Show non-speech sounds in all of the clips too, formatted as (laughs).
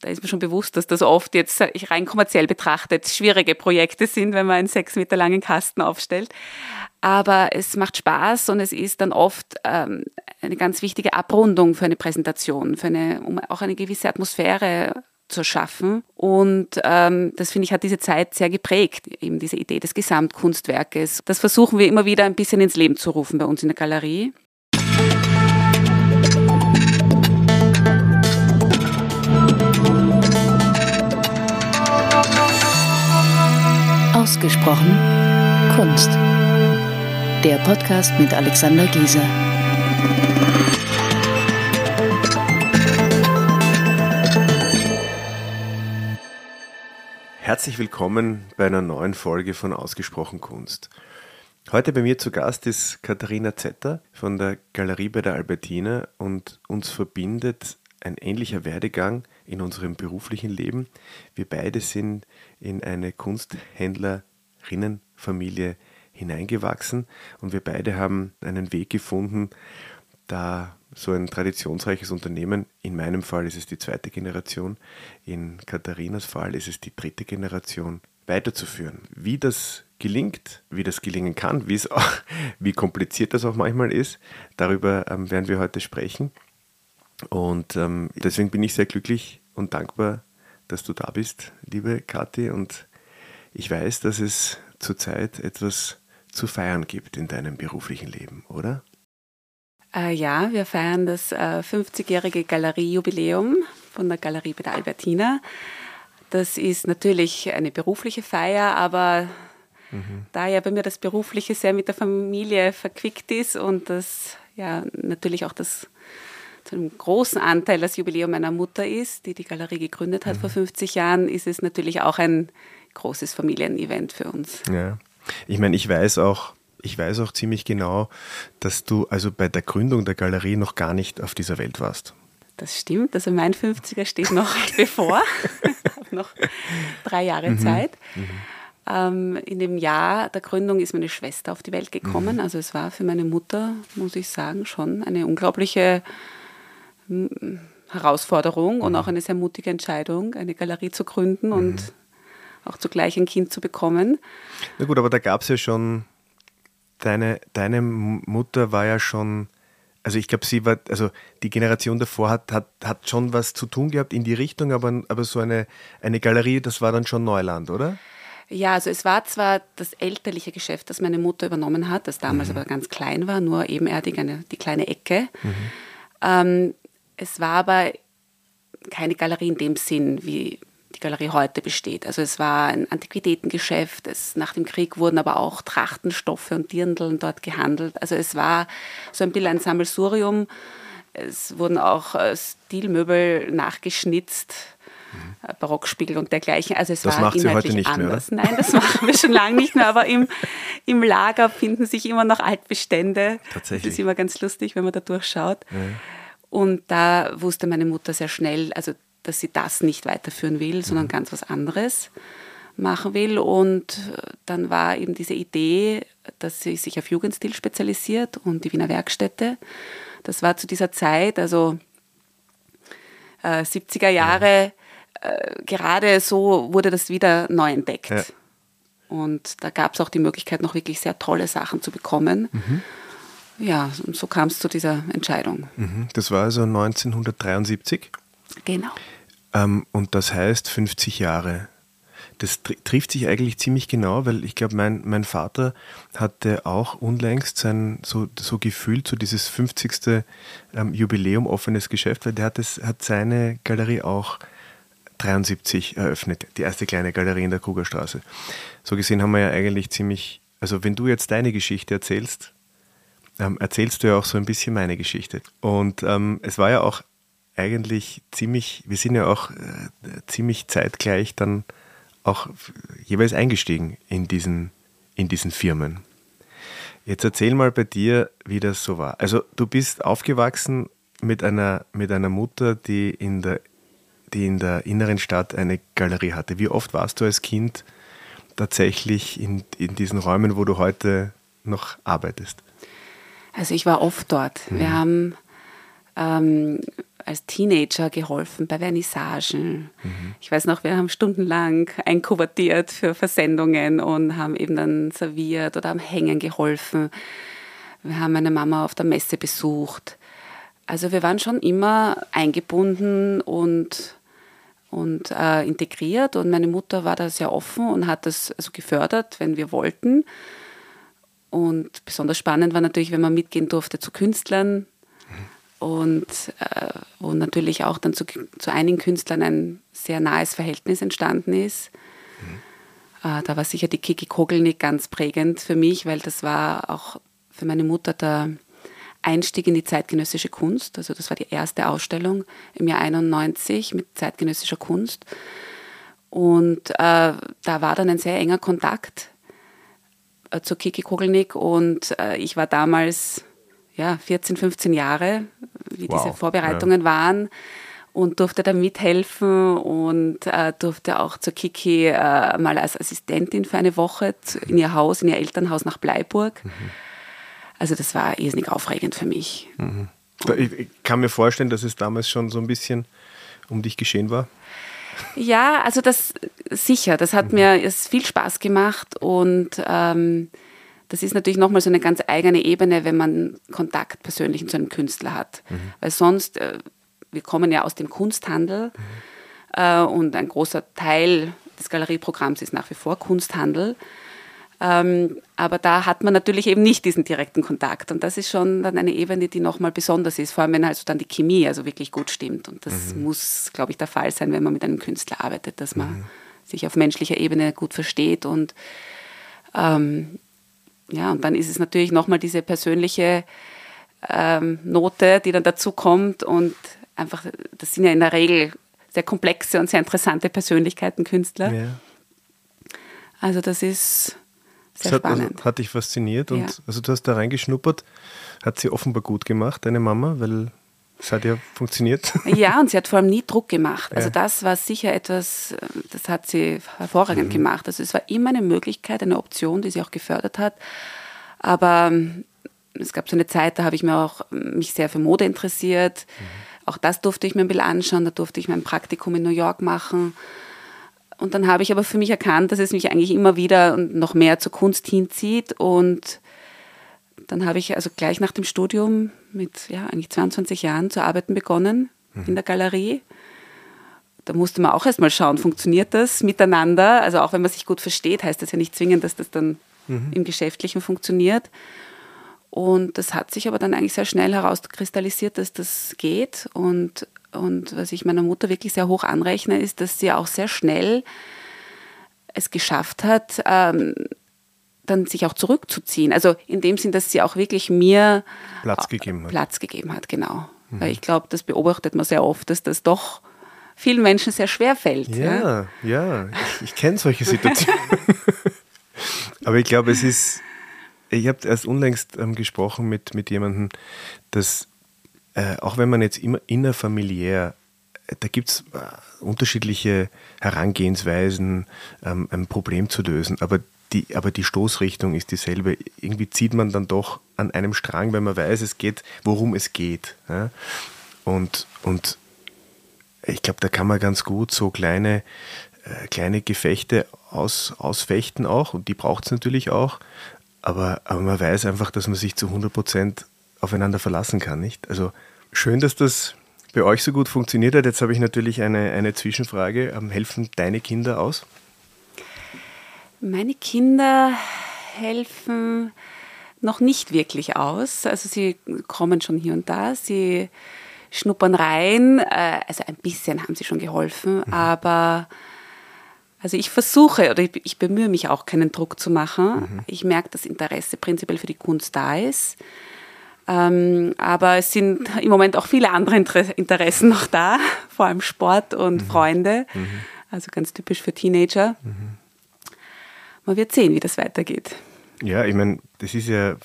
da ist mir schon bewusst, dass das oft jetzt rein kommerziell betrachtet schwierige Projekte sind, wenn man einen sechs Meter langen Kasten aufstellt. Aber es macht Spaß und es ist dann oft ähm, eine ganz wichtige Abrundung für eine Präsentation, für eine, um auch eine gewisse Atmosphäre zu schaffen. Und ähm, das finde ich hat diese Zeit sehr geprägt, eben diese Idee des Gesamtkunstwerkes. Das versuchen wir immer wieder ein bisschen ins Leben zu rufen bei uns in der Galerie. Ausgesprochen Kunst. Der Podcast mit Alexander Gieser. Herzlich willkommen bei einer neuen Folge von Ausgesprochen Kunst. Heute bei mir zu Gast ist Katharina Zetter von der Galerie bei der Albertina und uns verbindet ein ähnlicher Werdegang in unserem beruflichen Leben. Wir beide sind in eine Kunsthändlerinnenfamilie hineingewachsen und wir beide haben einen Weg gefunden, da so ein traditionsreiches Unternehmen, in meinem Fall ist es die zweite Generation, in Katharinas Fall ist es die dritte Generation, weiterzuführen. Wie das gelingt, wie das gelingen kann, wie, es (laughs) auch, wie kompliziert das auch manchmal ist, darüber ähm, werden wir heute sprechen. Und ähm, deswegen bin ich sehr glücklich und dankbar, dass du da bist, liebe Kathi. Und ich weiß, dass es zurzeit etwas zu feiern gibt in deinem beruflichen Leben, oder? Äh, ja, wir feiern das äh, 50-jährige Galeriejubiläum von der Galerie bei der Albertina. Das ist natürlich eine berufliche Feier, aber mhm. da ja bei mir das Berufliche sehr mit der Familie verquickt ist und das ja natürlich auch das zu einem großen Anteil das Jubiläum meiner Mutter ist, die die Galerie gegründet hat mhm. vor 50 Jahren, ist es natürlich auch ein großes Familienevent für uns. Ja. Ich meine, ich weiß auch, ich weiß auch ziemlich genau, dass du also bei der Gründung der Galerie noch gar nicht auf dieser Welt warst. Das stimmt. Also mein 50er steht noch (laughs) bevor. ich habe noch drei Jahre mhm. Zeit. Mhm. Ähm, in dem Jahr der Gründung ist meine Schwester auf die Welt gekommen. Mhm. Also es war für meine Mutter, muss ich sagen, schon eine unglaubliche hm, Herausforderung und mhm. auch eine sehr mutige Entscheidung, eine Galerie zu gründen und mhm. Auch zugleich ein Kind zu bekommen. Na gut, aber da gab es ja schon deine, deine Mutter war ja schon, also ich glaube, sie war, also die Generation davor hat, hat, hat schon was zu tun gehabt in die Richtung, aber, aber so eine, eine Galerie, das war dann schon Neuland, oder? Ja, also es war zwar das elterliche Geschäft, das meine Mutter übernommen hat, das damals mhm. aber ganz klein war, nur ebenerdig eine, die kleine Ecke. Mhm. Ähm, es war aber keine Galerie in dem Sinn, wie die Galerie heute besteht. Also es war ein Antiquitätengeschäft, es, nach dem Krieg wurden aber auch Trachtenstoffe und Dirndeln dort gehandelt. Also es war so ein bisschen ein Sammelsurium. Es wurden auch äh, Stilmöbel nachgeschnitzt, mhm. Barockspiegel und dergleichen. Also es das war macht inhaltlich sie heute nicht anders. Mehr, Nein, das (laughs) machen wir schon lange nicht mehr, aber im, im Lager finden sich immer noch Altbestände. Tatsächlich. Das ist immer ganz lustig, wenn man da durchschaut. Ja. Und da wusste meine Mutter sehr schnell, also dass sie das nicht weiterführen will, sondern mhm. ganz was anderes machen will. Und dann war eben diese Idee, dass sie sich auf Jugendstil spezialisiert und die Wiener Werkstätte. Das war zu dieser Zeit, also äh, 70er Jahre, äh, gerade so wurde das wieder neu entdeckt. Ja. Und da gab es auch die Möglichkeit, noch wirklich sehr tolle Sachen zu bekommen. Mhm. Ja, und so kam es zu dieser Entscheidung. Mhm. Das war also 1973? Genau. Ähm, und das heißt 50 Jahre. Das tr trifft sich eigentlich ziemlich genau, weil ich glaube, mein, mein Vater hatte auch unlängst sein, so, so gefühlt, so dieses 50. Ähm, Jubiläum offenes Geschäft, weil der hat, das, hat seine Galerie auch 73 eröffnet, die erste kleine Galerie in der Krugerstraße. So gesehen haben wir ja eigentlich ziemlich, also wenn du jetzt deine Geschichte erzählst, ähm, erzählst du ja auch so ein bisschen meine Geschichte. Und ähm, es war ja auch eigentlich ziemlich, wir sind ja auch äh, ziemlich zeitgleich dann auch jeweils eingestiegen in diesen, in diesen Firmen. Jetzt erzähl mal bei dir, wie das so war. Also du bist aufgewachsen mit einer, mit einer Mutter, die in, der, die in der inneren Stadt eine Galerie hatte. Wie oft warst du als Kind tatsächlich in, in diesen Räumen, wo du heute noch arbeitest? Also ich war oft dort. Mhm. Wir haben ähm, als Teenager geholfen bei Vernissagen. Mhm. Ich weiß noch, wir haben stundenlang einkuvertiert für Versendungen und haben eben dann serviert oder am Hängen geholfen. Wir haben meine Mama auf der Messe besucht. Also wir waren schon immer eingebunden und, und äh, integriert und meine Mutter war da sehr offen und hat das also gefördert, wenn wir wollten. Und besonders spannend war natürlich, wenn man mitgehen durfte zu Künstlern und äh, wo natürlich auch dann zu, zu einigen Künstlern ein sehr nahes Verhältnis entstanden ist. Mhm. Äh, da war sicher die Kiki Kogelnick ganz prägend für mich, weil das war auch für meine Mutter der Einstieg in die zeitgenössische Kunst. Also das war die erste Ausstellung im Jahr 91 mit zeitgenössischer Kunst. Und äh, da war dann ein sehr enger Kontakt äh, zu Kiki Kogelnick und äh, ich war damals ja, 14, 15 Jahre, wie wow, diese Vorbereitungen ja. waren und durfte da mithelfen und äh, durfte auch zur Kiki äh, mal als Assistentin für eine Woche in ihr Haus, in ihr Elternhaus nach Bleiburg. Mhm. Also das war irrsinnig aufregend für mich. Mhm. Ich kann mir vorstellen, dass es damals schon so ein bisschen um dich geschehen war. Ja, also das sicher, das hat mhm. mir es viel Spaß gemacht und ähm, das ist natürlich nochmal so eine ganz eigene Ebene, wenn man Kontakt persönlich zu einem Künstler hat. Mhm. Weil sonst, äh, wir kommen ja aus dem Kunsthandel mhm. äh, und ein großer Teil des Galerieprogramms ist nach wie vor Kunsthandel. Ähm, aber da hat man natürlich eben nicht diesen direkten Kontakt. Und das ist schon dann eine Ebene, die nochmal besonders ist, vor allem wenn also dann die Chemie also wirklich gut stimmt. Und das mhm. muss, glaube ich, der Fall sein, wenn man mit einem Künstler arbeitet, dass man mhm. sich auf menschlicher Ebene gut versteht. Und ähm, ja, und dann ist es natürlich nochmal diese persönliche ähm, Note, die dann dazu kommt. Und einfach, das sind ja in der Regel sehr komplexe und sehr interessante Persönlichkeiten, Künstler. Ja. Also das ist sehr das hat, also, spannend. hat dich fasziniert und ja. also du hast da reingeschnuppert. Hat sie offenbar gut gemacht, deine Mama, weil es hat ja funktioniert. (laughs) Ja, und sie hat vor allem nie Druck gemacht. Also das war sicher etwas, das hat sie hervorragend mhm. gemacht. Also es war immer eine Möglichkeit, eine Option, die sie auch gefördert hat. Aber ähm, es gab so eine Zeit, da habe ich mir auch mich sehr für Mode interessiert. Mhm. Auch das durfte ich mir ein bisschen anschauen. Da durfte ich mein Praktikum in New York machen. Und dann habe ich aber für mich erkannt, dass es mich eigentlich immer wieder und noch mehr zur Kunst hinzieht. Und dann habe ich also gleich nach dem Studium mit ja, eigentlich 22 Jahren zu arbeiten begonnen mhm. in der Galerie. Da musste man auch erstmal schauen, funktioniert das miteinander? Also auch wenn man sich gut versteht, heißt das ja nicht zwingend, dass das dann mhm. im Geschäftlichen funktioniert. Und das hat sich aber dann eigentlich sehr schnell herauskristallisiert, dass das geht. Und und was ich meiner Mutter wirklich sehr hoch anrechne, ist, dass sie auch sehr schnell es geschafft hat, ähm, dann sich auch zurückzuziehen. Also in dem Sinn, dass sie auch wirklich mir Platz gegeben hat. Platz gegeben hat, genau. Mhm. Weil ich glaube, das beobachtet man sehr oft, dass das doch vielen Menschen sehr schwer fällt. Ja, ja, ja. ich, ich kenne solche Situationen. (laughs) Aber ich glaube, es ist, ich habe erst unlängst ähm, gesprochen mit, mit jemandem, dass äh, auch wenn man jetzt immer innerfamiliär, äh, da gibt es äh, unterschiedliche Herangehensweisen, ähm, ein Problem zu lösen, aber die, aber die Stoßrichtung ist dieselbe. Irgendwie zieht man dann doch an einem Strang, wenn man weiß, es geht, worum es geht. Ja? Und, und ich glaube, da kann man ganz gut so kleine, äh, kleine Gefechte aus, ausfechten auch und die braucht es natürlich auch. Aber, aber man weiß einfach, dass man sich zu 100 Prozent aufeinander verlassen kann, nicht? Also schön, dass das bei euch so gut funktioniert hat. Jetzt habe ich natürlich eine, eine Zwischenfrage. Ähm, helfen deine Kinder aus? Meine Kinder helfen noch nicht wirklich aus. Also sie kommen schon hier und da, sie schnuppern rein. Äh, also ein bisschen haben sie schon geholfen, mhm. aber also ich versuche oder ich, bemühe mich auch, keinen Druck zu machen. Mhm. Ich merke, dass Interesse prinzipiell für die Kunst da ist. Ähm, aber es sind im Moment auch viele andere Interessen noch da, (laughs) vor allem Sport und mhm. Freunde. Mhm. Also ganz typisch für Teenager. Mhm. Man wird sehen, wie das weitergeht. Ja, ich meine, das ist ja,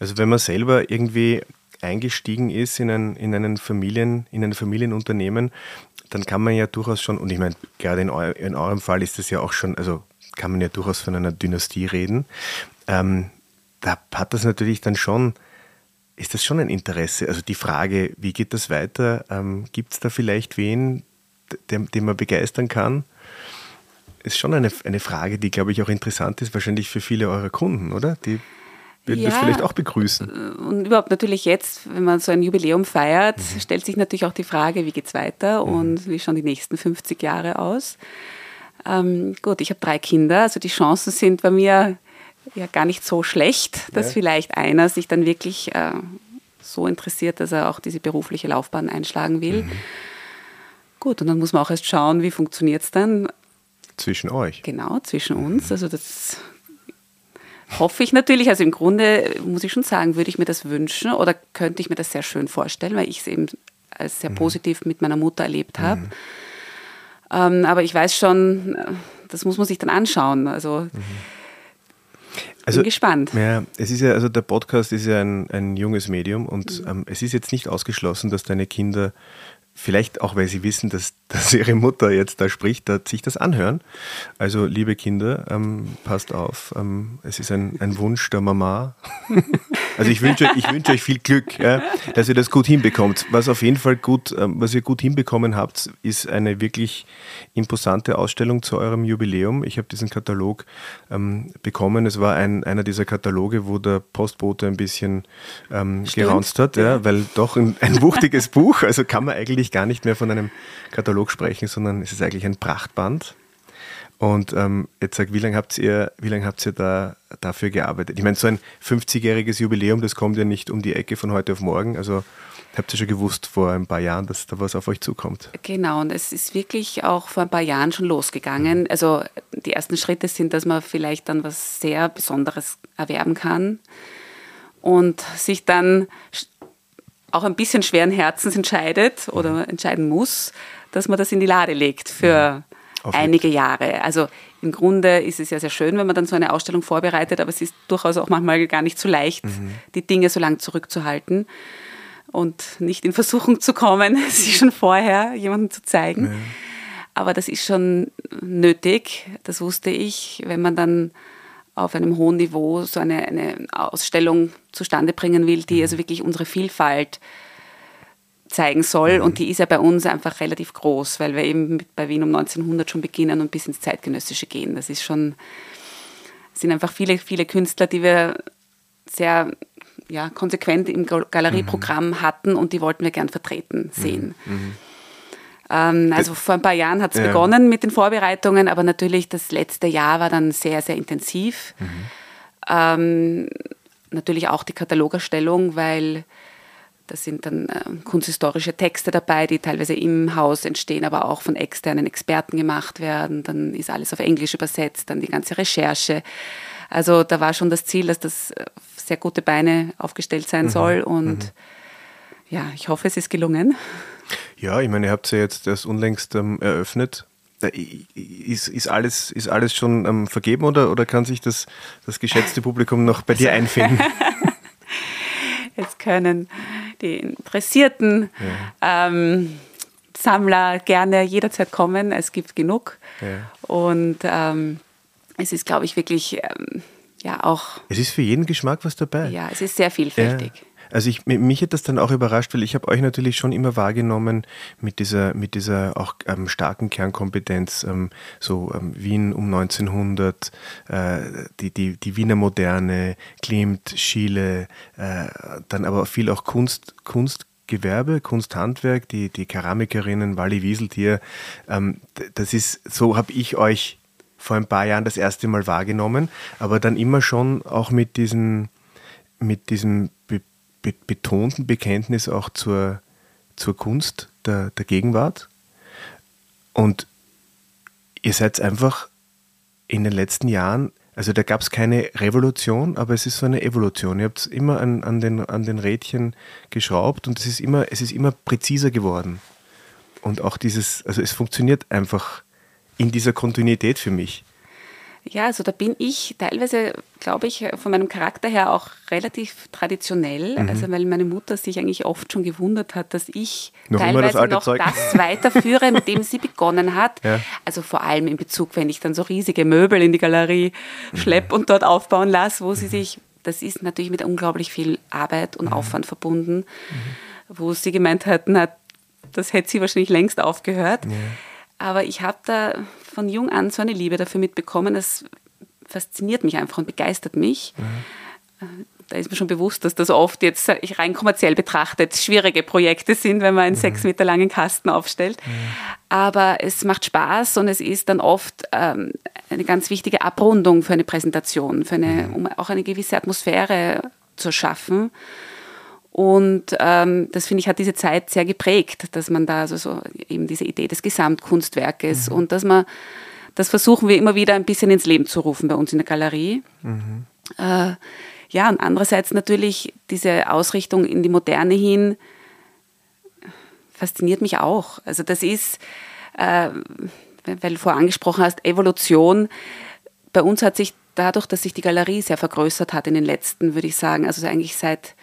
also wenn man selber irgendwie eingestiegen ist in ein, in einen Familien, in ein Familienunternehmen, dann kann man ja durchaus schon, und ich meine, gerade in, eu, in eurem Fall ist das ja auch schon, also kann man ja durchaus von einer Dynastie reden. Ähm, da hat das natürlich dann schon ist das schon ein Interesse? Also die Frage, wie geht das weiter? Ähm, Gibt es da vielleicht wen, den, den man begeistern kann? Ist schon eine, eine Frage, die, glaube ich, auch interessant ist, wahrscheinlich für viele eurer Kunden, oder? Die würden ja, das vielleicht auch begrüßen. Äh, und überhaupt natürlich jetzt, wenn man so ein Jubiläum feiert, mhm. stellt sich natürlich auch die Frage, wie geht es weiter mhm. und wie schauen die nächsten 50 Jahre aus. Ähm, gut, ich habe drei Kinder, also die Chancen sind bei mir ja gar nicht so schlecht, dass ja. vielleicht einer sich dann wirklich äh, so interessiert, dass er auch diese berufliche Laufbahn einschlagen will. Mhm. Gut, und dann muss man auch erst schauen, wie funktioniert es dann. Zwischen euch. Genau, zwischen uns. Also das hoffe ich natürlich. Also im Grunde muss ich schon sagen, würde ich mir das wünschen oder könnte ich mir das sehr schön vorstellen, weil ich es eben als sehr mhm. positiv mit meiner Mutter erlebt habe. Mhm. Ähm, aber ich weiß schon, das muss man sich dann anschauen. Also mhm. Also, Bin gespannt. Ja, es ist ja, also der Podcast ist ja ein, ein junges Medium und mhm. ähm, es ist jetzt nicht ausgeschlossen, dass deine Kinder vielleicht auch, weil sie wissen, dass, (laughs) dass ihre Mutter jetzt da spricht, da sich das anhören. Also, liebe Kinder, ähm, passt auf. Ähm, es ist ein, ein Wunsch der Mama. (laughs) also, ich wünsche, ich wünsche euch viel Glück, ja, dass ihr das gut hinbekommt. Was auf jeden Fall gut, ähm, was ihr gut hinbekommen habt, ist eine wirklich imposante Ausstellung zu eurem Jubiläum. Ich habe diesen Katalog ähm, bekommen. Es war ein, einer dieser Kataloge, wo der Postbote ein bisschen ähm, geraunzt hat, ja, weil doch ein, ein wuchtiges Buch, also kann man eigentlich eigentlich gar nicht mehr von einem Katalog sprechen, sondern es ist eigentlich ein Prachtband. Und ähm, jetzt sag, wie lange habt ihr, wie lange habt ihr da dafür gearbeitet? Ich meine, so ein 50-jähriges Jubiläum, das kommt ja nicht um die Ecke von heute auf morgen. Also habt ihr schon gewusst vor ein paar Jahren, dass da was auf euch zukommt? Genau, und es ist wirklich auch vor ein paar Jahren schon losgegangen. Mhm. Also die ersten Schritte sind, dass man vielleicht dann was sehr Besonderes erwerben kann und sich dann auch ein bisschen schweren Herzens entscheidet oder mhm. entscheiden muss, dass man das in die Lade legt für mhm. Einige Jahre. Also im Grunde ist es ja sehr schön, wenn man dann so eine Ausstellung vorbereitet, aber es ist durchaus auch manchmal gar nicht so leicht, mhm. die Dinge so lang zurückzuhalten und nicht in Versuchung zu kommen, (laughs) sie schon vorher jemandem zu zeigen. Mhm. Aber das ist schon nötig, das wusste ich, wenn man dann auf einem hohen Niveau so eine, eine Ausstellung zustande bringen will, die mhm. also wirklich unsere Vielfalt zeigen soll. Mhm. Und die ist ja bei uns einfach relativ groß, weil wir eben bei Wien um 1900 schon beginnen und bis ins Zeitgenössische gehen. Das ist schon, sind einfach viele, viele Künstler, die wir sehr ja, konsequent im Galerieprogramm mhm. hatten und die wollten wir gern vertreten sehen. Mhm. mhm. Ähm, also vor ein paar Jahren hat es ja. begonnen mit den Vorbereitungen, aber natürlich das letzte Jahr war dann sehr, sehr intensiv. Mhm. Ähm, natürlich auch die Katalogerstellung, weil da sind dann äh, kunsthistorische Texte dabei, die teilweise im Haus entstehen, aber auch von externen Experten gemacht werden. Dann ist alles auf Englisch übersetzt, dann die ganze Recherche. Also da war schon das Ziel, dass das äh, sehr gute Beine aufgestellt sein mhm. soll. Und mhm. ja, ich hoffe, es ist gelungen. Ja, ich meine, ihr habt ja jetzt erst unlängst ähm, eröffnet. Äh, ist, ist, alles, ist alles schon ähm, vergeben oder, oder kann sich das, das geschätzte Publikum noch bei dir (laughs) einfinden? (laughs) Jetzt können die interessierten ja. ähm, Sammler gerne jederzeit kommen. Es gibt genug. Ja. Und ähm, es ist, glaube ich, wirklich ähm, ja auch. Es ist für jeden Geschmack was dabei. Ja, es ist sehr vielfältig. Ja. Also ich, mich hat das dann auch überrascht, weil ich habe euch natürlich schon immer wahrgenommen mit dieser, mit dieser auch ähm, starken Kernkompetenz, ähm, so ähm, Wien um 1900, äh, die, die, die Wiener Moderne, Klimt, Schiele, äh, dann aber viel auch Kunst, Kunstgewerbe, Kunsthandwerk, die, die Keramikerinnen, Wally Wieseltier, ähm, das ist, so habe ich euch vor ein paar Jahren das erste Mal wahrgenommen, aber dann immer schon auch mit diesen, mit diesem betonten Bekenntnis auch zur, zur Kunst der, der Gegenwart. Und ihr seid einfach in den letzten Jahren, also da gab es keine Revolution, aber es ist so eine Evolution. Ihr habt immer an, an, den, an den Rädchen geschraubt und es ist, immer, es ist immer präziser geworden. Und auch dieses, also es funktioniert einfach in dieser Kontinuität für mich. Ja, also da bin ich teilweise, glaube ich, von meinem Charakter her auch relativ traditionell. Mhm. Also weil meine Mutter sich eigentlich oft schon gewundert hat, dass ich noch teilweise das noch Zeug. das weiterführe, mit dem sie begonnen hat. Ja. Also vor allem in Bezug, wenn ich dann so riesige Möbel in die Galerie mhm. schleppe und dort aufbauen lasse, wo sie sich das ist natürlich mit unglaublich viel Arbeit und mhm. Aufwand verbunden, mhm. wo sie gemeint hat, na, das hätte sie wahrscheinlich längst aufgehört. Ja. Aber ich habe da von jung an so eine Liebe dafür mitbekommen, das fasziniert mich einfach und begeistert mich. Mhm da ist mir schon bewusst, dass das oft jetzt rein kommerziell betrachtet schwierige Projekte sind, wenn man einen mhm. sechs Meter langen Kasten aufstellt. Mhm. Aber es macht Spaß und es ist dann oft ähm, eine ganz wichtige Abrundung für eine Präsentation, für eine, mhm. um auch eine gewisse Atmosphäre zu schaffen. Und ähm, das finde ich hat diese Zeit sehr geprägt, dass man da also so eben diese Idee des Gesamtkunstwerkes mhm. und dass man das versuchen wir immer wieder ein bisschen ins Leben zu rufen bei uns in der Galerie. Mhm. Äh, ja, und andererseits natürlich diese Ausrichtung in die Moderne hin fasziniert mich auch. Also das ist, äh, weil du vorher angesprochen hast, Evolution. Bei uns hat sich dadurch, dass sich die Galerie sehr vergrößert hat in den letzten, würde ich sagen, also eigentlich seit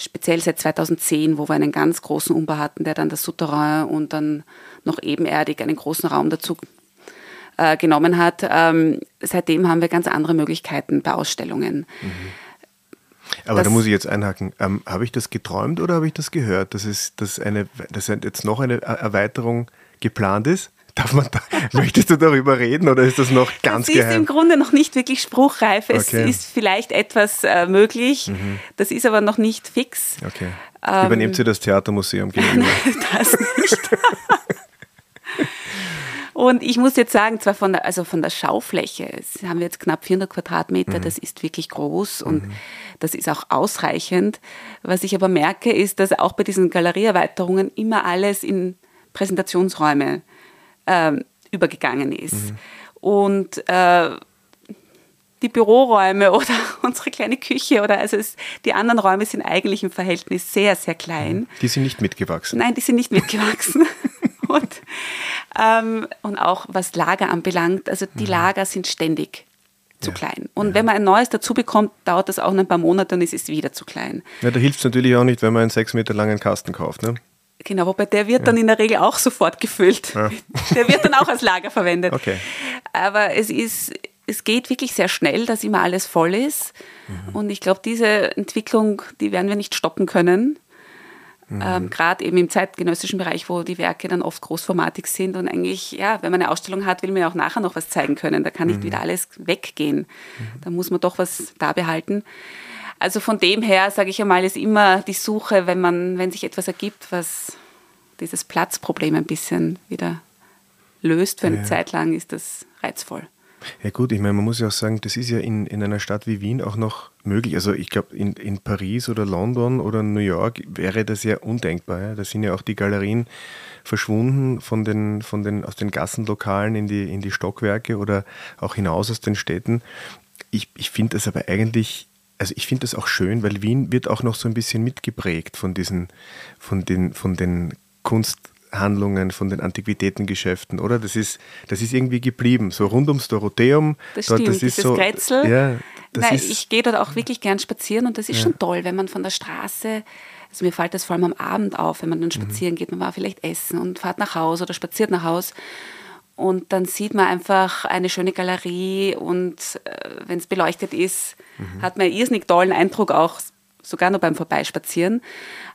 speziell seit 2010, wo wir einen ganz großen Umbau hatten, der dann das Souterrain und dann noch ebenerdig einen großen Raum dazu äh, genommen hat. Ähm, seitdem haben wir ganz andere Möglichkeiten bei Ausstellungen. Mhm. Aber das, da muss ich jetzt einhaken. Ähm, habe ich das geträumt oder habe ich das gehört, dass, es, dass, eine, dass jetzt noch eine Erweiterung geplant ist? Darf man da, (laughs) möchtest du darüber reden oder ist das noch ganz das geheim? Das ist im Grunde noch nicht wirklich spruchreif. Es okay. ist vielleicht etwas äh, möglich. Mhm. Das ist aber noch nicht fix. Okay. Ähm, Übernehmt sie das Theatermuseum (laughs) gegenüber? das nicht. Und ich muss jetzt sagen, zwar von der, also von der Schaufläche, es haben wir jetzt knapp 400 Quadratmeter, mhm. das ist wirklich groß und mhm. das ist auch ausreichend. Was ich aber merke, ist, dass auch bei diesen Galerieerweiterungen immer alles in Präsentationsräume äh, übergegangen ist. Mhm. Und äh, die Büroräume (laughs) oder unsere kleine Küche oder also es, die anderen Räume sind eigentlich im Verhältnis sehr, sehr klein. Die sind nicht mitgewachsen. Nein, die sind nicht mitgewachsen. (laughs) und, ähm, und auch was Lager anbelangt, also die mhm. Lager sind ständig zu ja. klein. Und ja. wenn man ein neues dazu bekommt, dauert das auch noch ein paar Monate und es ist wieder zu klein. Ja, da hilft es natürlich auch nicht, wenn man einen sechs Meter langen Kasten kauft. Ne? Genau, wobei der wird ja. dann in der Regel auch sofort gefüllt. Ja. (laughs) Der wird dann auch als Lager verwendet. Okay. Aber es ist, es geht wirklich sehr schnell, dass immer alles voll ist. Mhm. Und ich glaube, diese Entwicklung, die werden wir nicht stoppen können. Mhm. Ähm, Gerade eben im zeitgenössischen Bereich, wo die Werke dann oft großformatig sind und eigentlich, ja, wenn man eine Ausstellung hat, will man ja auch nachher noch was zeigen können. Da kann nicht mhm. wieder alles weggehen. Mhm. Da muss man doch was da behalten. Also von dem her, sage ich einmal, ist immer die Suche, wenn man, wenn sich etwas ergibt, was dieses Platzproblem ein bisschen wieder löst für eine ja. Zeit lang, ist das reizvoll. Ja gut, ich meine, man muss ja auch sagen, das ist ja in, in einer Stadt wie Wien auch noch möglich. Also ich glaube, in, in Paris oder London oder New York wäre das ja undenkbar. Ja? Da sind ja auch die Galerien verschwunden von den, von den, aus den Gassenlokalen in die, in die Stockwerke oder auch hinaus aus den Städten. Ich, ich finde das aber eigentlich, also ich finde das auch schön, weil Wien wird auch noch so ein bisschen mitgeprägt von diesen, von den, von den Kunst, Handlungen von den Antiquitätengeschäften, oder? Das ist, das ist irgendwie geblieben, so rund ums Dorotheum. Das dort, stimmt, das ist so, Grätzl. Ja, Nein, ich gehe dort auch wirklich gern spazieren und das ist ja. schon toll, wenn man von der Straße, also mir fällt das vor allem am Abend auf, wenn man dann mhm. spazieren geht, man war vielleicht essen und fährt nach Hause oder spaziert nach Hause und dann sieht man einfach eine schöne Galerie und äh, wenn es beleuchtet ist, mhm. hat man einen irrsinnig tollen Eindruck auch sogar nur beim Vorbeispazieren.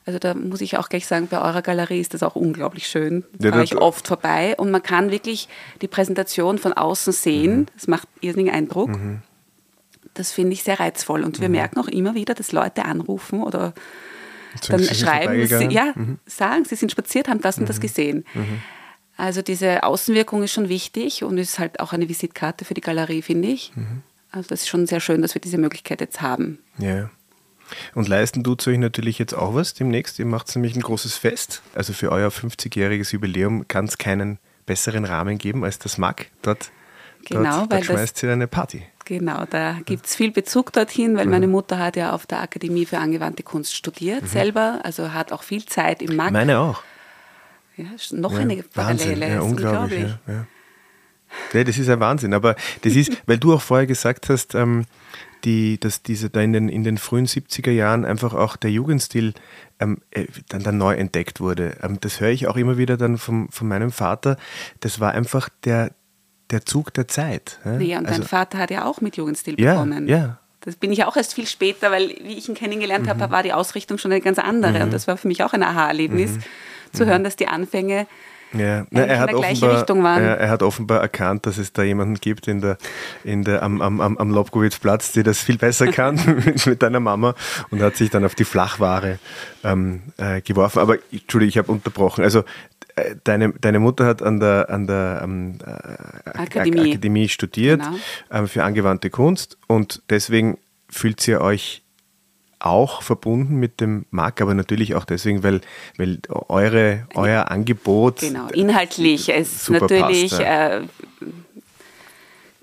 Also da muss ich auch gleich sagen, bei eurer Galerie ist das auch unglaublich schön. Da ja, fahre ich oft vorbei und man kann wirklich die Präsentation von außen sehen. Mhm. Das macht irrsinnigen Eindruck. Mhm. Das finde ich sehr reizvoll. Und wir mhm. merken auch immer wieder, dass Leute anrufen oder dann schreiben, sie, ja, mhm. sagen, sie sind spaziert, haben das und das mhm. gesehen. Mhm. Also diese Außenwirkung ist schon wichtig und ist halt auch eine Visitkarte für die Galerie, finde ich. Also das ist schon sehr schön, dass wir diese Möglichkeit jetzt haben. Ja. Und leisten tut euch natürlich jetzt auch was demnächst. Ihr macht nämlich ein großes Fest. Also für euer 50-jähriges Jubiläum kann es keinen besseren Rahmen geben als das MAG. Dort, genau, dort, dort schmeißt ihr eine Party. Genau, da gibt es viel Bezug dorthin, weil mhm. meine Mutter hat ja auf der Akademie für angewandte Kunst studiert mhm. selber, also hat auch viel Zeit im MAG. Meine auch. Ja, noch ja, eine Parallele. Ja, unglaublich. unglaublich. Ja, ja. Nee, das ist ein Wahnsinn. Aber das ist, (laughs) weil du auch vorher gesagt hast, ähm, die, dass diese da in den, in den frühen 70er Jahren einfach auch der Jugendstil ähm, äh, dann, dann neu entdeckt wurde. Ähm, das höre ich auch immer wieder dann vom, von meinem Vater. Das war einfach der, der Zug der Zeit. Ja, ja und also, dein Vater hat ja auch mit Jugendstil ja, begonnen. Ja, das bin ich auch erst viel später, weil wie ich ihn kennengelernt mhm. habe, war die Ausrichtung schon eine ganz andere. Mhm. Und das war für mich auch ein Aha-Erlebnis, mhm. Zu hören, dass die Anfänge ja, Na, er, hat offenbar, er, er, hat offenbar erkannt, dass es da jemanden gibt in der, in der, am, am, am Lobkowitz-Platz, der das viel besser kann (laughs) mit, mit deiner Mama und hat sich dann auf die Flachware ähm, äh, geworfen. Aber Entschuldigung, ich habe unterbrochen. Also äh, deine, deine Mutter hat an der, an der ähm, äh, Akademie. Akademie. studiert genau. ähm, für angewandte Kunst und deswegen fühlt ihr euch auch verbunden mit dem Markt, aber natürlich auch deswegen, weil, weil eure, euer Angebot. Genau, inhaltlich ist natürlich passt, ja. äh,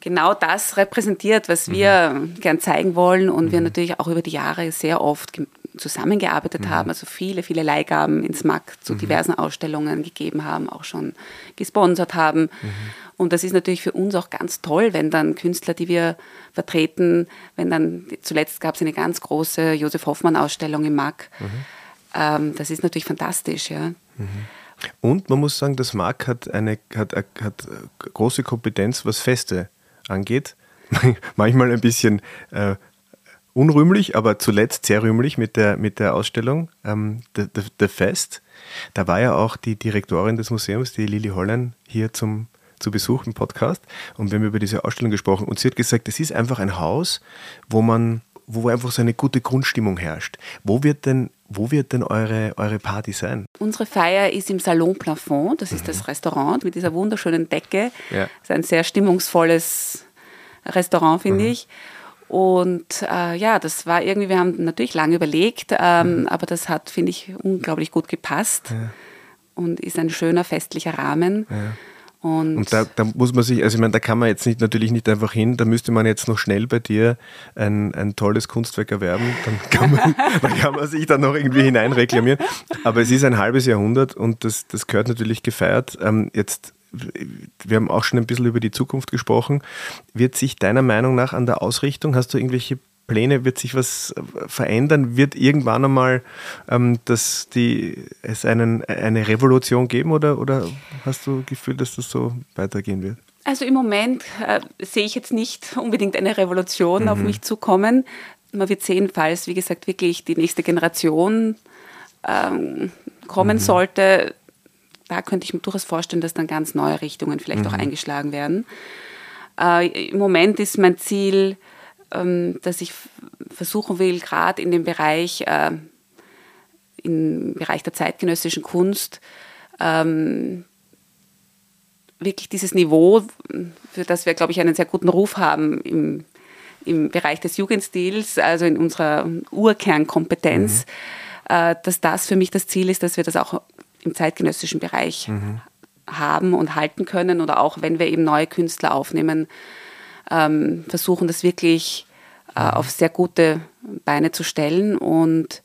genau das repräsentiert, was wir mhm. gern zeigen wollen und mhm. wir natürlich auch über die Jahre sehr oft zusammengearbeitet mhm. haben, also viele, viele Leihgaben ins MAC zu mhm. diversen Ausstellungen gegeben haben, auch schon gesponsert haben. Mhm. Und das ist natürlich für uns auch ganz toll, wenn dann Künstler, die wir vertreten, wenn dann, zuletzt gab es eine ganz große Josef Hoffmann-Ausstellung im MAC. Mhm. Ähm, das ist natürlich fantastisch, ja. Mhm. Und man muss sagen, das MAC hat eine hat, hat große Kompetenz, was Feste angeht. (laughs) Manchmal ein bisschen äh, unrühmlich, aber zuletzt sehr rühmlich mit der, mit der Ausstellung ähm, The, The, The, Fest. Da war ja auch die Direktorin des Museums, die Lili Holland, hier zum, zu Besuch im Podcast und wir haben über diese Ausstellung gesprochen und sie hat gesagt, es ist einfach ein Haus, wo man wo einfach so eine gute Grundstimmung herrscht. Wo wird denn, wo wird denn eure, eure Party sein? Unsere Feier ist im Salon Plafond, das ist mhm. das Restaurant mit dieser wunderschönen Decke. Ja. Das ist ein sehr stimmungsvolles Restaurant, finde mhm. ich. Und äh, ja, das war irgendwie, wir haben natürlich lange überlegt, ähm, mhm. aber das hat, finde ich, unglaublich gut gepasst ja. und ist ein schöner festlicher Rahmen. Ja. Und, und da, da, muss man sich, also ich meine, da kann man jetzt nicht, natürlich nicht einfach hin, da müsste man jetzt noch schnell bei dir ein, ein tolles Kunstwerk erwerben, dann kann, man, (laughs) (laughs) dann kann man sich da noch irgendwie hineinreklamieren. Aber es ist ein halbes Jahrhundert und das, das gehört natürlich gefeiert. Ähm, jetzt wir haben auch schon ein bisschen über die Zukunft gesprochen. Wird sich deiner Meinung nach an der Ausrichtung, hast du irgendwelche Pläne, wird sich was verändern? Wird irgendwann einmal ähm, dass die, es einen, eine Revolution geben oder, oder hast du Gefühl, dass das so weitergehen wird? Also im Moment äh, sehe ich jetzt nicht unbedingt eine Revolution mhm. auf mich zukommen. Man wird sehen, falls, wie gesagt, wirklich die nächste Generation ähm, kommen mhm. sollte, da könnte ich mir durchaus vorstellen, dass dann ganz neue Richtungen vielleicht mhm. auch eingeschlagen werden. Äh, Im Moment ist mein Ziel, ähm, dass ich versuchen will, gerade in dem Bereich, äh, im Bereich der zeitgenössischen Kunst, ähm, wirklich dieses Niveau, für das wir, glaube ich, einen sehr guten Ruf haben im, im Bereich des Jugendstils, also in unserer Urkernkompetenz, mhm. äh, dass das für mich das Ziel ist, dass wir das auch im zeitgenössischen Bereich mhm. haben und halten können oder auch wenn wir eben neue Künstler aufnehmen, ähm, versuchen das wirklich äh, mhm. auf sehr gute Beine zu stellen und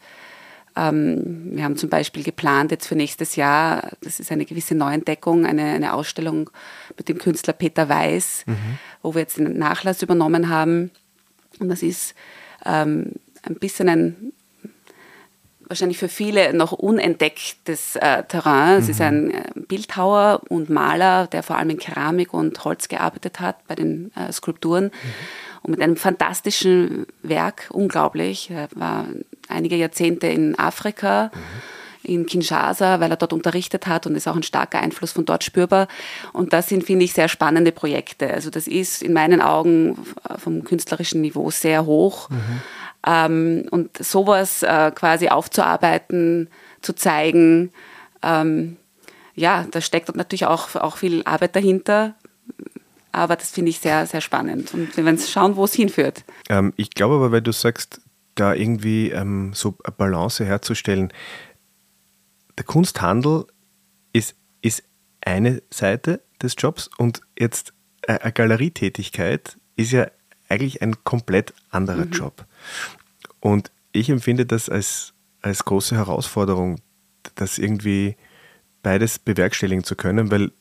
ähm, wir haben zum Beispiel geplant jetzt für nächstes Jahr, das ist eine gewisse Neuentdeckung, eine, eine Ausstellung mit dem Künstler Peter Weiß, mhm. wo wir jetzt den Nachlass übernommen haben. Und das ist ähm, ein bisschen ein wahrscheinlich für viele noch unentdecktes äh, Terrain. Es mhm. ist ein äh, Bildhauer und Maler, der vor allem in Keramik und Holz gearbeitet hat bei den äh, Skulpturen. Mhm. Und mit einem fantastischen Werk, unglaublich. Er war einige Jahrzehnte in Afrika. Mhm in Kinshasa, weil er dort unterrichtet hat und ist auch ein starker Einfluss von dort spürbar. Und das sind, finde ich, sehr spannende Projekte. Also das ist in meinen Augen vom künstlerischen Niveau sehr hoch. Mhm. Ähm, und sowas äh, quasi aufzuarbeiten, zu zeigen, ähm, ja, da steckt natürlich auch, auch viel Arbeit dahinter. Aber das finde ich sehr, sehr spannend. Und wir werden schauen, wo es hinführt. Ähm, ich glaube aber, weil du sagst, da irgendwie ähm, so eine Balance herzustellen, der Kunsthandel ist, ist eine Seite des Jobs und jetzt äh, eine Galerietätigkeit ist ja eigentlich ein komplett anderer mhm. Job. Und ich empfinde das als, als große Herausforderung, das irgendwie beides bewerkstelligen zu können, weil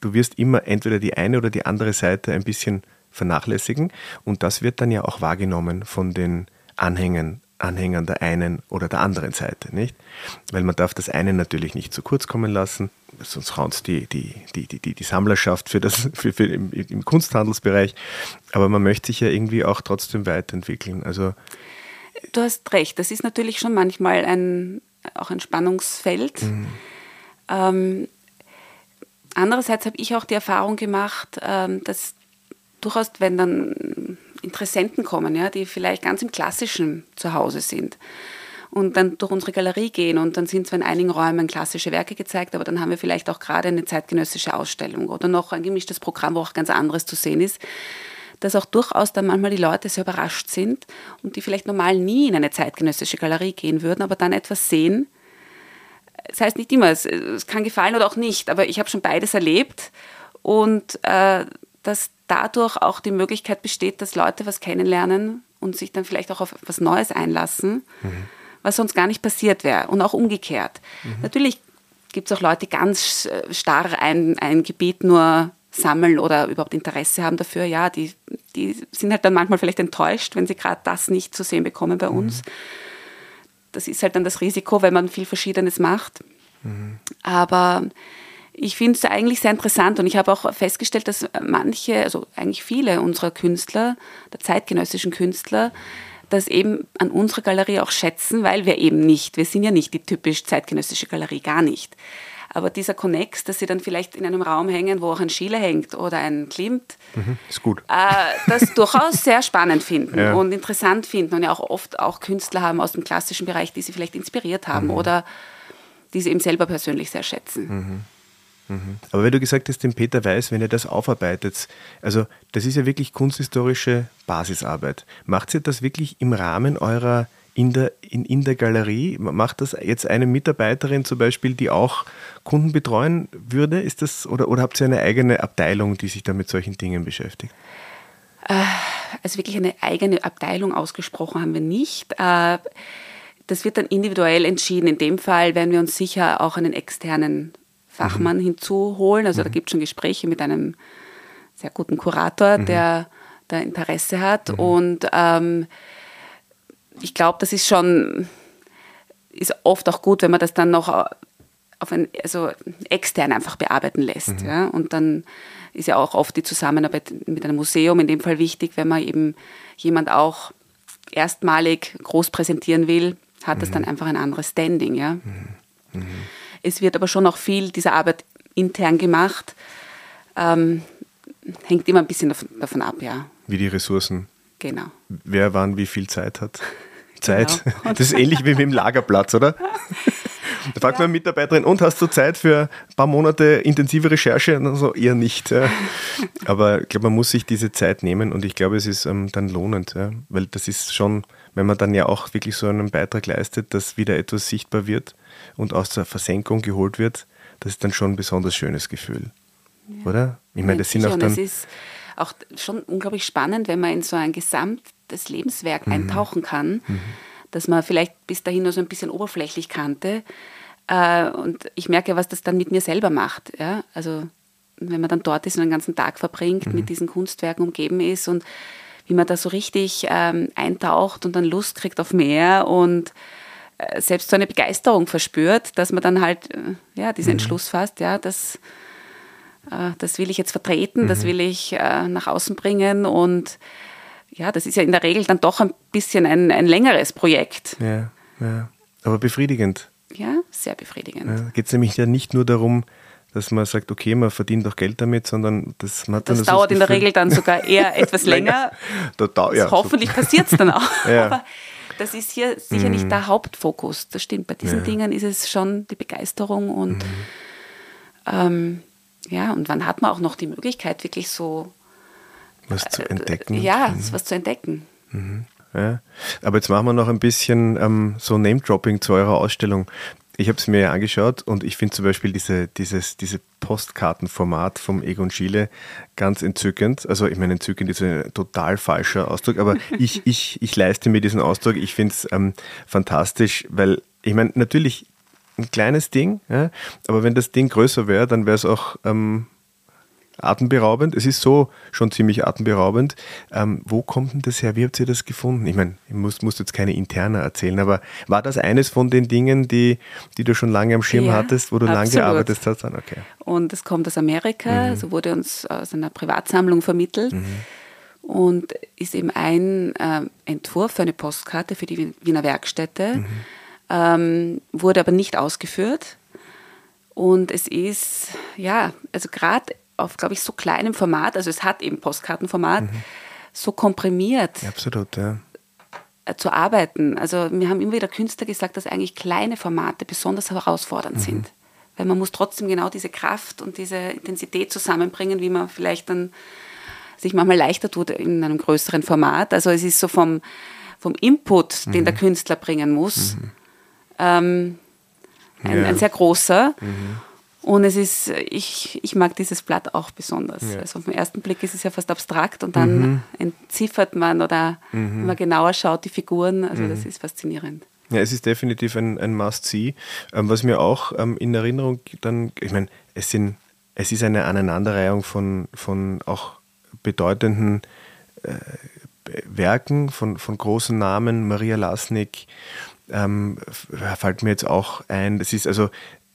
du wirst immer entweder die eine oder die andere Seite ein bisschen vernachlässigen und das wird dann ja auch wahrgenommen von den Anhängern Anhängern der einen oder der anderen Seite, nicht? Weil man darf das eine natürlich nicht zu kurz kommen lassen, sonst raunzt die, die, die, die, die Sammlerschaft für das, (laughs) für, für im, im Kunsthandelsbereich. Aber man möchte sich ja irgendwie auch trotzdem weiterentwickeln. Also du hast recht, das ist natürlich schon manchmal ein, auch ein Spannungsfeld. Mhm. Ähm, andererseits habe ich auch die Erfahrung gemacht, ähm, dass durchaus, wenn dann Interessenten kommen, ja, die vielleicht ganz im Klassischen zu Hause sind und dann durch unsere Galerie gehen und dann sind zwar in einigen Räumen klassische Werke gezeigt, aber dann haben wir vielleicht auch gerade eine zeitgenössische Ausstellung oder noch ein gemischtes Programm, wo auch ganz anderes zu sehen ist, dass auch durchaus dann manchmal die Leute sehr überrascht sind und die vielleicht normal nie in eine zeitgenössische Galerie gehen würden, aber dann etwas sehen. Das heißt nicht immer, es, kann gefallen oder auch nicht, aber ich habe schon beides erlebt und äh, dass dadurch auch die Möglichkeit besteht, dass Leute was kennenlernen und sich dann vielleicht auch auf was Neues einlassen, mhm. was sonst gar nicht passiert wäre. Und auch umgekehrt. Mhm. Natürlich gibt es auch Leute, die ganz äh, starr ein, ein Gebiet nur sammeln oder überhaupt Interesse haben dafür. Ja, die, die sind halt dann manchmal vielleicht enttäuscht, wenn sie gerade das nicht zu sehen bekommen bei uns. Mhm. Das ist halt dann das Risiko, wenn man viel Verschiedenes macht. Mhm. Aber ich finde es eigentlich sehr interessant und ich habe auch festgestellt, dass manche, also eigentlich viele unserer Künstler, der zeitgenössischen Künstler, das eben an unserer Galerie auch schätzen, weil wir eben nicht, wir sind ja nicht die typisch zeitgenössische Galerie, gar nicht. Aber dieser Connex, dass sie dann vielleicht in einem Raum hängen, wo auch ein Schiele hängt oder ein Klimt, mhm, ist gut. Äh, das durchaus sehr spannend finden (laughs) ja. und interessant finden und ja auch oft auch Künstler haben aus dem klassischen Bereich, die sie vielleicht inspiriert haben mhm. oder die sie eben selber persönlich sehr schätzen. Mhm. Aber wenn du gesagt hast, den Peter Weiß, wenn ihr das aufarbeitet, also das ist ja wirklich kunsthistorische Basisarbeit. Macht ihr das wirklich im Rahmen eurer in der, in, in der Galerie? Macht das jetzt eine Mitarbeiterin zum Beispiel, die auch Kunden betreuen würde? Ist das, oder, oder habt ihr eine eigene Abteilung, die sich da mit solchen Dingen beschäftigt? Äh, also wirklich eine eigene Abteilung ausgesprochen haben wir nicht. Äh, das wird dann individuell entschieden. In dem Fall werden wir uns sicher auch einen externen Fachmann mhm. hinzuholen. Also mhm. da gibt es schon Gespräche mit einem sehr guten Kurator, mhm. der da Interesse hat. Mhm. Und ähm, ich glaube, das ist schon, ist oft auch gut, wenn man das dann noch auf ein, also extern einfach bearbeiten lässt. Mhm. Ja? Und dann ist ja auch oft die Zusammenarbeit mit einem Museum in dem Fall wichtig, wenn man eben jemand auch erstmalig groß präsentieren will, hat mhm. das dann einfach ein anderes Standing. Ja? Mhm. Es wird aber schon auch viel dieser Arbeit intern gemacht. Ähm, hängt immer ein bisschen davon, davon, ab, ja. Wie die Ressourcen. Genau. Wer wann wie viel Zeit hat. (laughs) Zeit. Genau. (laughs) Das ist ähnlich wie mit dem Lagerplatz, oder? (laughs) Da fragt ja. man Mitarbeiterin, und hast du Zeit für ein paar Monate intensive Recherche? Und so, eher nicht. Ja. Aber ich glaube, man muss sich diese Zeit nehmen und ich glaube, es ist ähm, dann lohnend, ja. weil das ist schon, wenn man dann ja auch wirklich so einen Beitrag leistet, dass wieder etwas sichtbar wird und aus der Versenkung geholt wird, das ist dann schon ein besonders schönes Gefühl. Ja. Oder? Ich meine, das sind auch dann. Es ist auch schon unglaublich spannend, wenn man in so ein gesamtes Lebenswerk mhm. eintauchen kann, mhm. dass man vielleicht bis dahin nur so ein bisschen oberflächlich kannte. Äh, und ich merke, was das dann mit mir selber macht. Ja? Also, wenn man dann dort ist und den ganzen Tag verbringt, mhm. mit diesen Kunstwerken umgeben ist und wie man da so richtig ähm, eintaucht und dann Lust kriegt auf mehr und selbst so eine Begeisterung verspürt, dass man dann halt äh, ja, diesen mhm. Entschluss fasst, ja, das, äh, das will ich jetzt vertreten, mhm. das will ich nach außen bringen und ja, das ist ja in der Regel dann doch ein bisschen ein, ein längeres Projekt. Ja, ja, aber befriedigend. Ja, sehr befriedigend. Ja, Geht es nämlich ja nicht nur darum, dass man sagt, okay, man verdient auch Geld damit, sondern das man Das dauert das in der Regel dann sogar eher (laughs) etwas länger. länger. Da, ja, hoffentlich so. passiert es dann auch. (laughs) ja. Aber das ist hier sicher mhm. nicht der Hauptfokus. Das stimmt. Bei diesen ja. Dingen ist es schon die Begeisterung und mhm. ähm, ja, und wann hat man auch noch die Möglichkeit, wirklich so was zu äh, entdecken? Ja, mhm. was zu entdecken. Mhm. Ja. Aber jetzt machen wir noch ein bisschen ähm, so Name-Dropping zu eurer Ausstellung. Ich habe es mir ja angeschaut und ich finde zum Beispiel diese, dieses diese Postkartenformat vom Egon Schiele ganz entzückend. Also ich meine, entzückend ist ein total falscher Ausdruck, aber (laughs) ich, ich, ich leiste mir diesen Ausdruck. Ich finde es ähm, fantastisch, weil ich meine, natürlich ein kleines Ding, ja, aber wenn das Ding größer wäre, dann wäre es auch ähm, atemberaubend. Es ist so schon ziemlich atemberaubend. Ähm, wo kommt denn das her? Wie habt ihr das gefunden? Ich meine, ich muss, muss jetzt keine interne erzählen, aber war das eines von den Dingen, die, die du schon lange am Schirm ja, hattest, wo du lange gearbeitet hast? Okay. Und es kommt aus Amerika, mhm. so wurde uns aus einer Privatsammlung vermittelt. Mhm. Und ist eben ein äh, Entwurf für eine Postkarte für die Wiener Werkstätte, mhm. ähm, wurde aber nicht ausgeführt. Und es ist, ja, also gerade auf, glaube ich, so kleinem Format, also es hat eben Postkartenformat, mhm. so komprimiert. Absolut, ja. Äh, zu arbeiten. Also mir haben immer wieder Künstler gesagt, dass eigentlich kleine Formate besonders herausfordernd mhm. sind. Weil man muss trotzdem genau diese Kraft und diese Intensität zusammenbringen, wie man vielleicht dann sich manchmal leichter tut in einem größeren Format. Also es ist so vom, vom Input, mhm. den der Künstler bringen muss, mhm. ähm, ein, ja. ein, sehr großer. Mhm. Und es ist, ich, ich mag dieses Blatt auch besonders. Ja. Also auf den ersten Blick ist es ja fast abstrakt und dann mhm. entziffert man oder mhm. wenn man genauer schaut, die Figuren. Also das mhm. ist faszinierend. Ja, es ist definitiv ein, ein Must-See. Ähm, was mir auch ähm, in Erinnerung dann, ich meine, es sind, es ist eine Aneinanderreihung von, von auch bedeutenden äh, Werken, von, von großen Namen, Maria Lasnik, ähm, fällt mir jetzt auch ein. Das ist also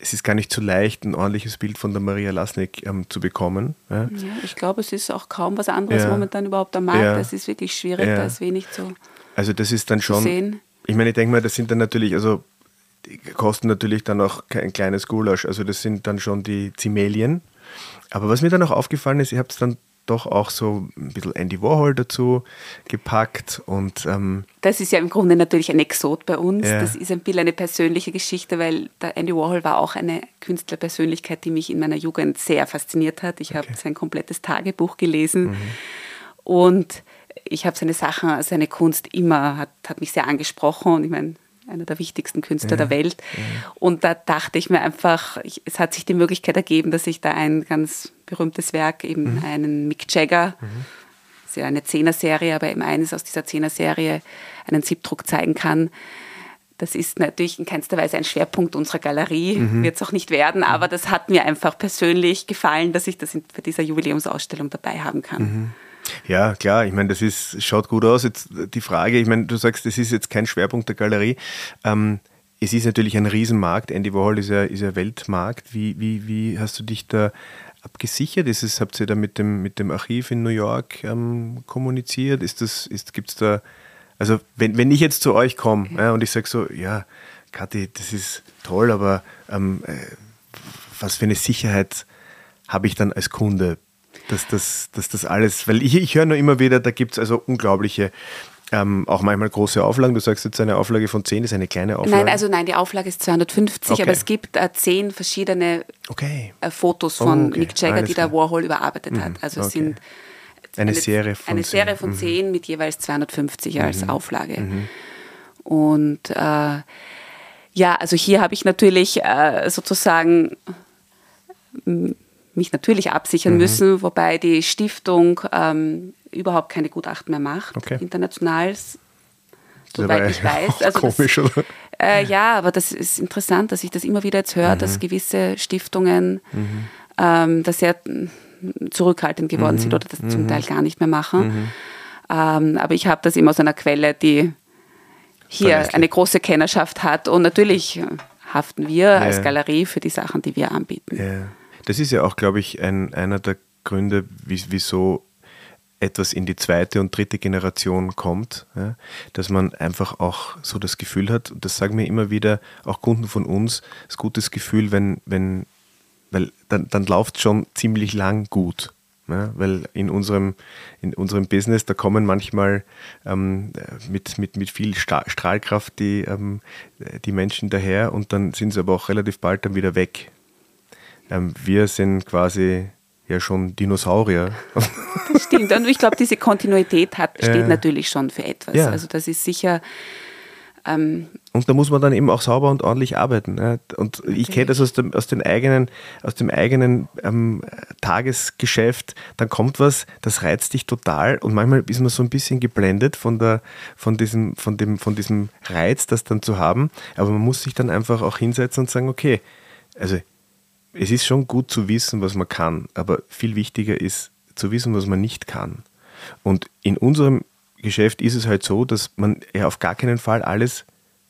es ist gar nicht so leicht, ein ordentliches Bild von der Maria Lasnik ähm, zu bekommen. Ja. ja. ich glaube, es ist auch kaum was anderes ja. momentan überhaupt am Markt. Ja. Es ist wirklich schwierig, da ist wenig zu Also das ist dann schon, sehen. ich meine, ich denke mal, das sind dann natürlich, also die kosten natürlich dann auch kein kleines Gulasch, also das sind dann schon die Zimelien. Aber was mir dann auch aufgefallen ist, ich habe es dann doch auch so ein bisschen Andy Warhol dazu gepackt. Und, ähm, das ist ja im Grunde natürlich ein Exot bei uns. Ja. Das ist ein bisschen eine persönliche Geschichte, weil der Andy Warhol war auch eine Künstlerpersönlichkeit, die mich in meiner Jugend sehr fasziniert hat. Ich okay. habe sein komplettes Tagebuch gelesen mhm. und ich habe seine Sachen, seine Kunst immer, hat, hat mich sehr angesprochen. Und ich meine, einer der wichtigsten Künstler ja, der Welt. Ja. Und da dachte ich mir einfach, ich, es hat sich die Möglichkeit ergeben, dass ich da ein ganz berühmtes Werk, eben mhm. einen Mick Jagger, mhm. das ist ja eine Zehner-Serie, aber eben eines aus dieser Zehner-Serie, einen Siebdruck zeigen kann. Das ist natürlich in keinster Weise ein Schwerpunkt unserer Galerie, mhm. wird es auch nicht werden, mhm. aber das hat mir einfach persönlich gefallen, dass ich das in, bei dieser Jubiläumsausstellung dabei haben kann. Ja, klar, ich meine, das ist, schaut gut aus. Jetzt die Frage, ich meine, du sagst, das ist jetzt kein Schwerpunkt der Galerie. Ähm, es ist natürlich ein Riesenmarkt. Andy Warhol ist ja, ist ja Weltmarkt. Wie, wie, wie hast du dich da abgesichert? Ist es, habt ihr da mit dem, mit dem Archiv in New York ähm, kommuniziert? Ist das, ist, gibt's da, also wenn, wenn ich jetzt zu euch komme ja, und ich sage so, ja, Kathi, das ist toll, aber ähm, äh, was für eine Sicherheit habe ich dann als Kunde? Dass das, dass das alles, weil ich, ich höre nur immer wieder, da gibt es also unglaubliche ähm, auch manchmal große Auflagen. Du sagst jetzt eine Auflage von 10 ist eine kleine Auflage. Nein, also nein, die Auflage ist 250, okay. aber es gibt äh, 10 verschiedene okay. äh, Fotos von okay. Mick Jagger, Alles die der Warhol überarbeitet mhm. hat. Also es sind eine, eine, Serie von eine 10. Serie von 10 mhm. mit jeweils 250 als mhm. Auflage. Mhm. Und äh, ja, also hier habe ich natürlich äh, sozusagen mich natürlich absichern mhm. müssen, wobei die Stiftung ähm, überhaupt keine Gutachten mehr macht, okay. international, soweit ich weiß. (laughs) Also komisch, das, oder? Äh, ja, aber das ist interessant, dass ich das immer wieder jetzt höre, mhm. dass gewisse Stiftungen mhm. ähm, da sehr zurückhaltend geworden sind mhm. oder das zum mhm. Teil gar nicht mehr machen. Mhm. Ähm, aber ich habe das immer aus einer Quelle, die hier eine große Kennerschaft hat und natürlich haften wir ja. als Galerie für die Sachen, die wir anbieten. Ja. Das ist ja auch, glaube ich, ein, einer der Gründe, wieso etwas in die zweite und dritte Generation kommt, ja, dass man einfach auch so das Gefühl hat, und das sagen mir immer wieder auch Kunden von uns, das gutes Gefühl, wenn, wenn, weil dann, dann läuft es schon ziemlich lang gut. Ja, weil in unserem, in unserem Business, da kommen manchmal ähm, mit, mit, mit viel Strahlkraft die, ähm, die Menschen daher und dann sind sie aber auch relativ bald dann wieder weg. Ähm, wir sind quasi ja schon Dinosaurier. Das stimmt. Und ich glaube, diese Kontinuität hat, steht ja. natürlich schon für etwas. Ja. Also das ist sicher. Ähm, und da muss man dann eben auch sauber und ordentlich arbeiten. Ja. Und natürlich. ich kenne das aus dem, aus, den eigenen, aus dem eigenen ähm, Tagesgeschäft. Dann kommt was, das reizt dich total und manchmal ist man so ein bisschen geblendet von, der, von, diesem, von, dem, von diesem Reiz, das dann zu haben. Aber man muss sich dann einfach auch hinsetzen und sagen, okay, also es ist schon gut zu wissen, was man kann, aber viel wichtiger ist zu wissen, was man nicht kann. Und in unserem Geschäft ist es halt so, dass man ja auf gar keinen Fall alles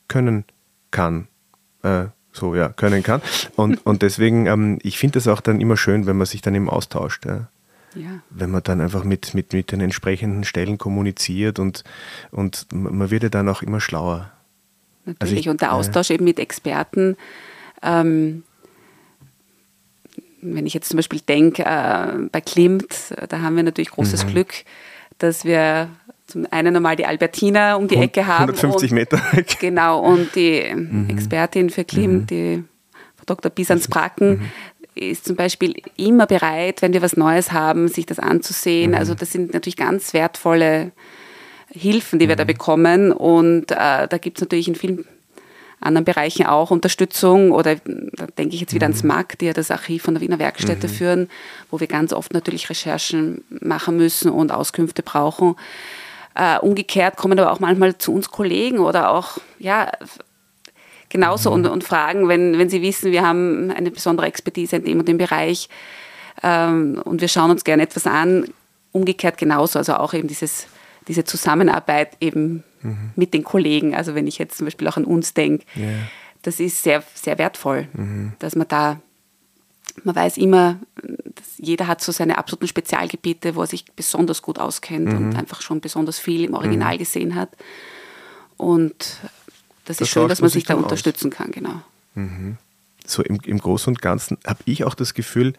können kann. Äh, so, ja, können kann. Und, (laughs) und deswegen, ähm, ich finde das auch dann immer schön, wenn man sich dann eben austauscht. Ja. Ja. Wenn man dann einfach mit, mit, mit den entsprechenden Stellen kommuniziert und, und man wird ja dann auch immer schlauer. Natürlich, also ich, und der Austausch äh, eben mit Experten. Ähm, wenn ich jetzt zum Beispiel denke, äh, bei Klimt, da haben wir natürlich großes mhm. Glück, dass wir zum einen einmal die Albertina um die Ecke haben. 150 Meter weg. Genau, und die mhm. Expertin für Klimt, mhm. die Frau Dr. Bisans Bracken, mhm. ist zum Beispiel immer bereit, wenn wir was Neues haben, sich das anzusehen. Mhm. Also das sind natürlich ganz wertvolle Hilfen, die wir da mhm. bekommen. Und äh, da gibt es natürlich in vielen anderen Bereichen auch Unterstützung oder da denke ich jetzt wieder mhm. ans MAG, die ja das Archiv von der Wiener Werkstätte mhm. führen, wo wir ganz oft natürlich Recherchen machen müssen und Auskünfte brauchen. Äh, umgekehrt kommen aber auch manchmal zu uns Kollegen oder auch, ja, genauso mhm. und, und fragen, wenn, wenn sie wissen, wir haben eine besondere Expertise in dem und dem Bereich ähm, und wir schauen uns gerne etwas an, umgekehrt genauso, also auch eben dieses, diese Zusammenarbeit eben mhm. mit den Kollegen. Also wenn ich jetzt zum Beispiel auch an uns denke, yeah. das ist sehr, sehr wertvoll, mhm. dass man da, man weiß immer, jeder hat so seine absoluten Spezialgebiete, wo er sich besonders gut auskennt mhm. und einfach schon besonders viel im Original mhm. gesehen hat. Und das, das ist schön, dass man sich da unterstützen aus. kann, genau. Mhm. So im, im Großen und Ganzen habe ich auch das Gefühl,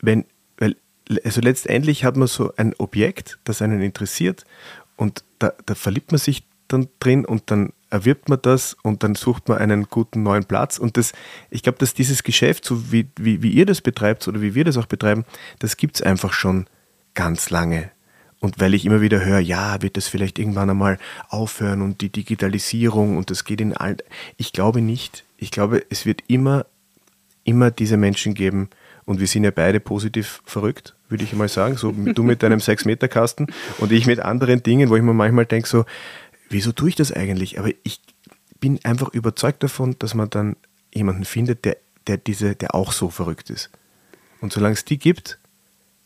wenn, also letztendlich hat man so ein Objekt, das einen interessiert und da, da verliebt man sich dann drin und dann erwirbt man das und dann sucht man einen guten neuen Platz. Und das, ich glaube, dass dieses Geschäft, so wie, wie, wie ihr das betreibt oder wie wir das auch betreiben, das gibt es einfach schon ganz lange. Und weil ich immer wieder höre, ja, wird das vielleicht irgendwann einmal aufhören und die Digitalisierung und das geht in all. Ich glaube nicht. Ich glaube, es wird immer, immer diese Menschen geben und wir sind ja beide positiv verrückt würde ich mal sagen. So du mit deinem 6-Meter-Kasten und ich mit anderen Dingen, wo ich mir manchmal denke, so, wieso tue ich das eigentlich? Aber ich bin einfach überzeugt davon, dass man dann jemanden findet, der, der, diese, der auch so verrückt ist. Und solange es die gibt,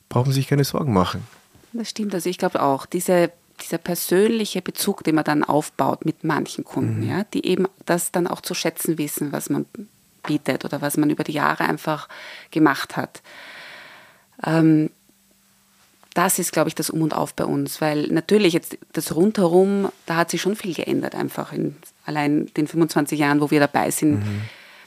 braucht man sich keine Sorgen machen. Das stimmt. Also ich glaube auch, diese, dieser persönliche Bezug, den man dann aufbaut mit manchen Kunden, mhm. ja, die eben das dann auch zu schätzen wissen, was man bietet oder was man über die Jahre einfach gemacht hat. Ähm, das ist, glaube ich, das Um und Auf bei uns, weil natürlich jetzt das Rundherum, da hat sich schon viel geändert, einfach in allein den 25 Jahren, wo wir dabei sind. Mhm.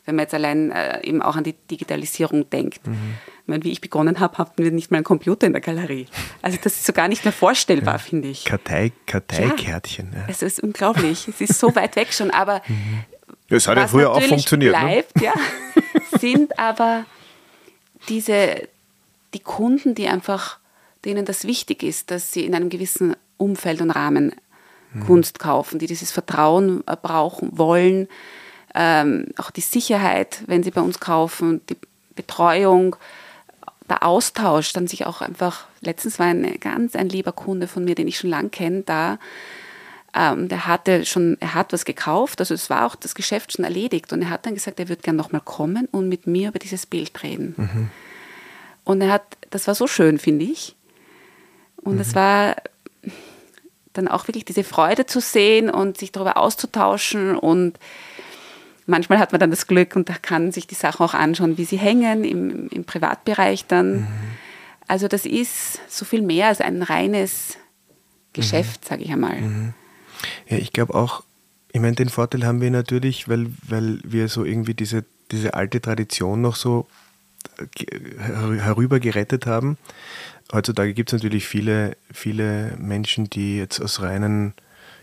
Wenn man jetzt allein äh, eben auch an die Digitalisierung denkt. Mhm. Ich meine, wie ich begonnen habe, hatten wir nicht mal einen Computer in der Galerie. Also das ist so gar nicht mehr vorstellbar, ja. finde ich. Kartei, Karteikärtchen. Ja. ja. Es ist unglaublich. es ist so weit weg schon, aber (laughs) mhm. Es hat ja früher auch funktioniert. Ne? Bleibt, ne? ja, (laughs) sind aber diese, die Kunden, die einfach, denen das wichtig ist, dass sie in einem gewissen Umfeld und Rahmen mhm. Kunst kaufen, die dieses Vertrauen äh, brauchen, wollen, ähm, auch die Sicherheit, wenn sie bei uns kaufen, die Betreuung, der Austausch, dann sich auch einfach, letztens war ein ganz ein lieber Kunde von mir, den ich schon lange kenne, da, ähm, der hatte schon, er hat was gekauft, also es war auch das Geschäft schon erledigt und er hat dann gesagt, er würde gerne nochmal kommen und mit mir über dieses Bild reden. Mhm. Und er hat, das war so schön, finde ich. Und es mhm. war dann auch wirklich diese Freude zu sehen und sich darüber auszutauschen. Und manchmal hat man dann das Glück und da kann sich die Sachen auch anschauen, wie sie hängen im, im Privatbereich dann. Mhm. Also das ist so viel mehr als ein reines Geschäft, mhm. sage ich einmal. Mhm. Ja, ich glaube auch, ich meine, den Vorteil haben wir natürlich, weil, weil wir so irgendwie diese, diese alte Tradition noch so herüber gerettet haben. Heutzutage gibt es natürlich viele, viele Menschen, die jetzt aus reinen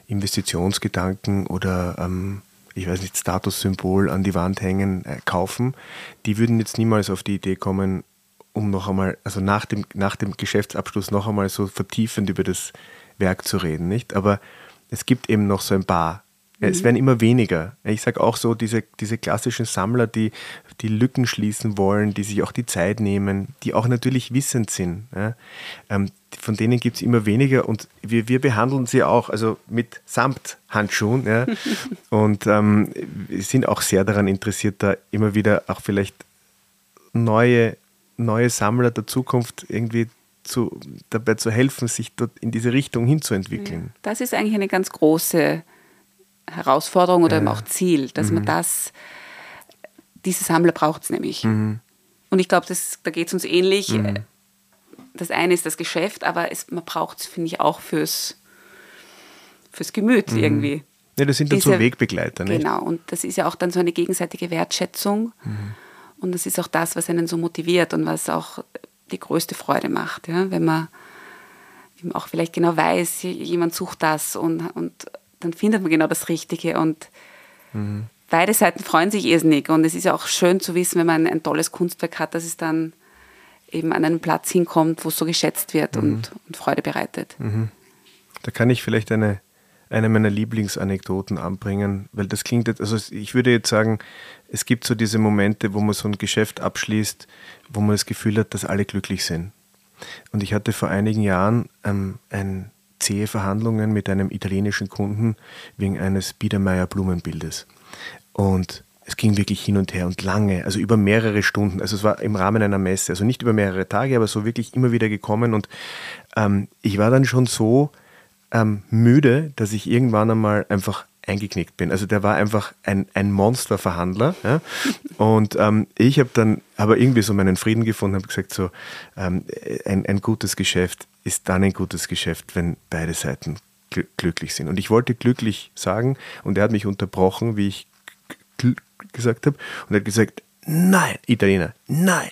Investitionsgedanken oder ähm, ich weiß nicht, Statussymbol an die Wand hängen, äh, kaufen. Die würden jetzt niemals auf die Idee kommen, um noch einmal, also nach dem, nach dem Geschäftsabschluss noch einmal so vertiefend über das Werk zu reden, nicht? Aber es gibt eben noch so ein paar es mhm. werden immer weniger. Ich sage auch so, diese, diese klassischen Sammler, die die Lücken schließen wollen, die sich auch die Zeit nehmen, die auch natürlich wissend sind. Ja, ähm, von denen gibt es immer weniger und wir, wir behandeln sie auch also mit Samthandschuhen ja, (laughs) und ähm, sind auch sehr daran interessiert, da immer wieder auch vielleicht neue, neue Sammler der Zukunft irgendwie zu, dabei zu helfen, sich dort in diese Richtung hinzuentwickeln. Das ist eigentlich eine ganz große Herausforderung oder ja. auch Ziel, dass mhm. man das, diese Sammler braucht es nämlich. Mhm. Und ich glaube, da geht es uns ähnlich. Mhm. Das eine ist das Geschäft, aber es, man braucht es, finde ich, auch fürs, fürs Gemüt mhm. irgendwie. Ja, das sind dann so Wegbegleiter, nicht? Genau, und das ist ja auch dann so eine gegenseitige Wertschätzung. Mhm. Und das ist auch das, was einen so motiviert und was auch die größte Freude macht, ja? wenn man eben auch vielleicht genau weiß, jemand sucht das und, und dann findet man genau das Richtige und mhm. beide Seiten freuen sich irrsinnig und es ist ja auch schön zu wissen, wenn man ein tolles Kunstwerk hat, dass es dann eben an einen Platz hinkommt, wo es so geschätzt wird mhm. und, und, Freude bereitet. Mhm. Da kann ich vielleicht eine, eine meiner Lieblingsanekdoten anbringen, weil das klingt jetzt, also ich würde jetzt sagen, es gibt so diese Momente, wo man so ein Geschäft abschließt, wo man das Gefühl hat, dass alle glücklich sind. Und ich hatte vor einigen Jahren ähm, ein zähe Verhandlungen mit einem italienischen Kunden wegen eines Biedermeier Blumenbildes. Und es ging wirklich hin und her und lange, also über mehrere Stunden. Also es war im Rahmen einer Messe, also nicht über mehrere Tage, aber so wirklich immer wieder gekommen. Und ähm, ich war dann schon so ähm, müde, dass ich irgendwann einmal einfach eingeknickt bin. Also der war einfach ein, ein Monsterverhandler. Ja? Und ähm, ich habe dann aber irgendwie so meinen Frieden gefunden, habe gesagt, so ähm, ein, ein gutes Geschäft ist dann ein gutes Geschäft, wenn beide Seiten gl glücklich sind. Und ich wollte glücklich sagen und er hat mich unterbrochen, wie ich gesagt habe und er hat gesagt, nein, Italiener, nein.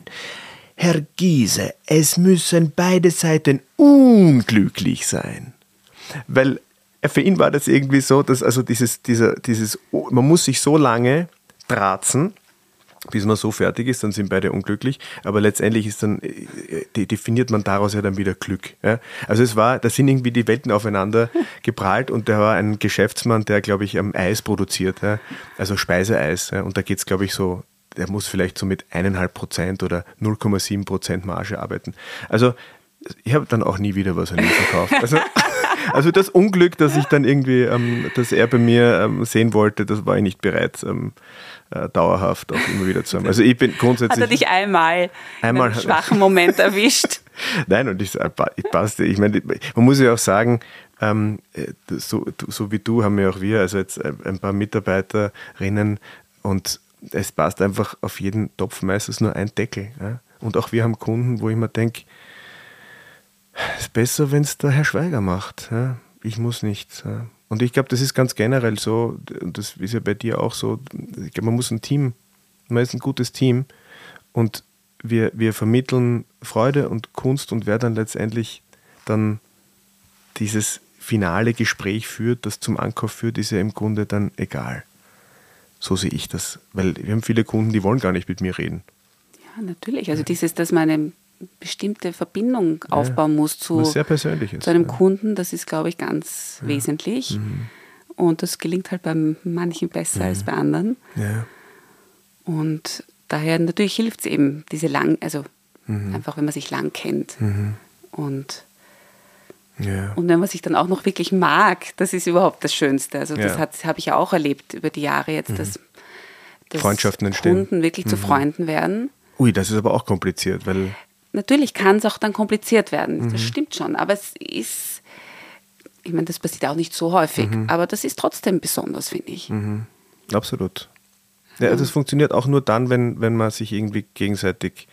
Herr Giese, es müssen beide Seiten unglücklich sein. Weil für ihn war das irgendwie so, dass also dieses, dieser, dieses, man muss sich so lange dratzen, bis man so fertig ist, dann sind beide unglücklich. Aber letztendlich ist dann, äh, definiert man daraus ja dann wieder Glück. Ja? Also es war, da sind irgendwie die Welten aufeinander (laughs) geprallt und der war ein Geschäftsmann, der, glaube ich, am Eis produziert, ja? also Speiseeis. Ja? Und da geht es, glaube ich, so, der muss vielleicht so mit eineinhalb Prozent oder 0,7 Prozent Marge arbeiten. Also ich habe dann auch nie wieder was an ihm verkauft. Also, (laughs) also das Unglück, dass ich dann irgendwie, ähm, dass er bei mir ähm, sehen wollte, das war ich nicht bereit, ähm, äh, dauerhaft auch immer wieder zu haben. Also ich bin grundsätzlich. Hat er dich einmal, einmal einen schwachen Moment erwischt? (laughs) Nein, und ich, ich passte. Ich meine, man muss ja auch sagen, ähm, äh, so, so wie du haben ja auch wir, also jetzt ein paar Mitarbeiterinnen und es passt einfach auf jeden Topf meistens nur ein Deckel. Ja? Und auch wir haben Kunden, wo ich mir denke, ist besser, wenn es der Herr Schweiger macht. Ja? Ich muss nicht. Ja? Und ich glaube, das ist ganz generell so, und das ist ja bei dir auch so, ich glaube, man muss ein Team, man ist ein gutes Team und wir, wir vermitteln Freude und Kunst und wer dann letztendlich dann dieses finale Gespräch führt, das zum Ankauf führt, ist ja im Grunde dann egal. So sehe ich das, weil wir haben viele Kunden, die wollen gar nicht mit mir reden. Ja, natürlich. Also dieses, dass man bestimmte Verbindung ja, aufbauen muss zu, zu einem ja. Kunden, das ist, glaube ich, ganz ja. wesentlich. Mhm. Und das gelingt halt bei manchen besser mhm. als bei anderen. Und daher natürlich hilft es eben, diese lang, also mhm. einfach, wenn man sich lang kennt. Mhm. Und. Und wenn man sich dann auch noch wirklich mag, das ist überhaupt das Schönste. Also das habe ich ja auch erlebt über die Jahre jetzt, mhm. dass, dass Freundschaften entstehen. Kunden wirklich mhm. zu Freunden werden. Ui, das ist aber auch kompliziert, weil natürlich kann es auch dann kompliziert werden. Mhm. Das stimmt schon. Aber es ist, ich meine, das passiert auch nicht so häufig, mhm. aber das ist trotzdem besonders, finde ich. Mhm. Absolut. Ja, das funktioniert auch nur dann, wenn, wenn man sich irgendwie gegenseitig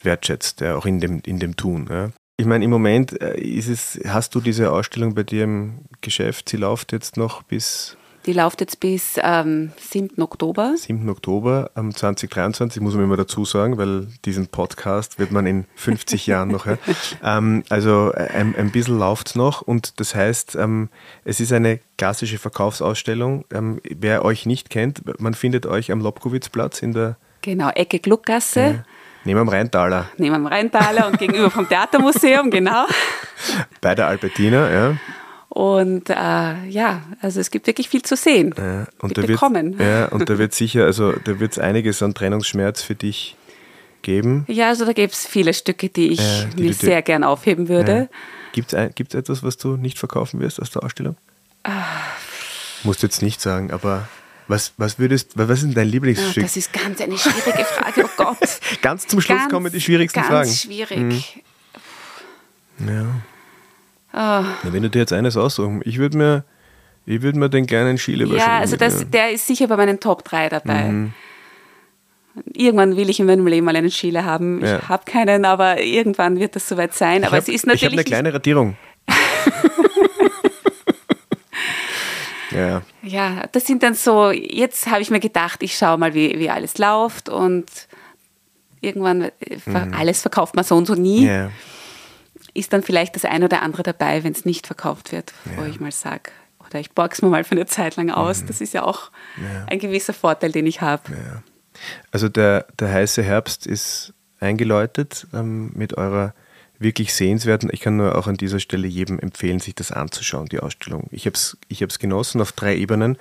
wertschätzt, ja, auch in dem, in dem Tun. Ja. Ich meine, im Moment äh, ist es, hast du diese Ausstellung bei dir im Geschäft, sie läuft jetzt noch bis die läuft jetzt bis ähm, 7. Oktober. 7. Oktober ähm, 2023, muss man immer dazu sagen, weil diesen Podcast wird man in 50 (laughs) Jahren noch hören. Ähm, also äh, ein, ein bisschen läuft es noch und das heißt, ähm, es ist eine klassische Verkaufsausstellung. Ähm, wer euch nicht kennt, man findet euch am Lobkowitzplatz in der Genau, Ecke Gluckgasse. Ja. Neben am Rheintaler. Neben am Rheintaler und gegenüber vom Theatermuseum, genau. (laughs) Bei der Albertina, ja. Und äh, ja, also es gibt wirklich viel zu sehen. Ja, und Bitte da wird, kommen. Ja, (laughs) und da wird sicher, also da wird es einiges an Trennungsschmerz für dich geben. Ja, also da gibt es viele Stücke, die ich ja, die mir sehr gern aufheben würde. Ja. Gibt es etwas, was du nicht verkaufen wirst aus der Ausstellung? Ah. Musst du jetzt nicht sagen, aber Was, was würdest, was ist denn dein Lieblingsstück? Das ist ganz eine schwierige Frage, oh Gott. (laughs) ganz zum Schluss ganz, kommen die schwierigsten ganz Fragen. Ganz schwierig. Mhm. Ja. Oh. Na, wenn du dir jetzt eines aussuchen, ich würde mir, ich würde mir den gerne Skileber Ja, also das, der ist sicher bei meinen Top 3 dabei. Mhm. Irgendwann will ich in meinem Leben mal einen Skile haben. Ja. Ich habe keinen, aber irgendwann wird das soweit sein. Aber hab, es ist natürlich. Ich habe eine kleine Radierung. (laughs) ja. ja, das sind dann so, jetzt habe ich mir gedacht, ich schaue mal, wie, wie alles läuft und irgendwann, äh, mhm. alles verkauft man so und so nie. Ja. Ist dann vielleicht das ein oder andere dabei, wenn es nicht verkauft wird, wo ich mal sage, oder ich borg's mir mal für eine Zeit lang aus. Mhm. Das ist ja auch ja. ein gewisser Vorteil, den ich habe. Ja. Also der, der heiße Herbst ist eingeläutet ähm, mit eurer wirklich sehenswerten. Ich kann nur auch an dieser Stelle jedem empfehlen, sich das anzuschauen, die Ausstellung. Ich habe es ich genossen auf drei Ebenen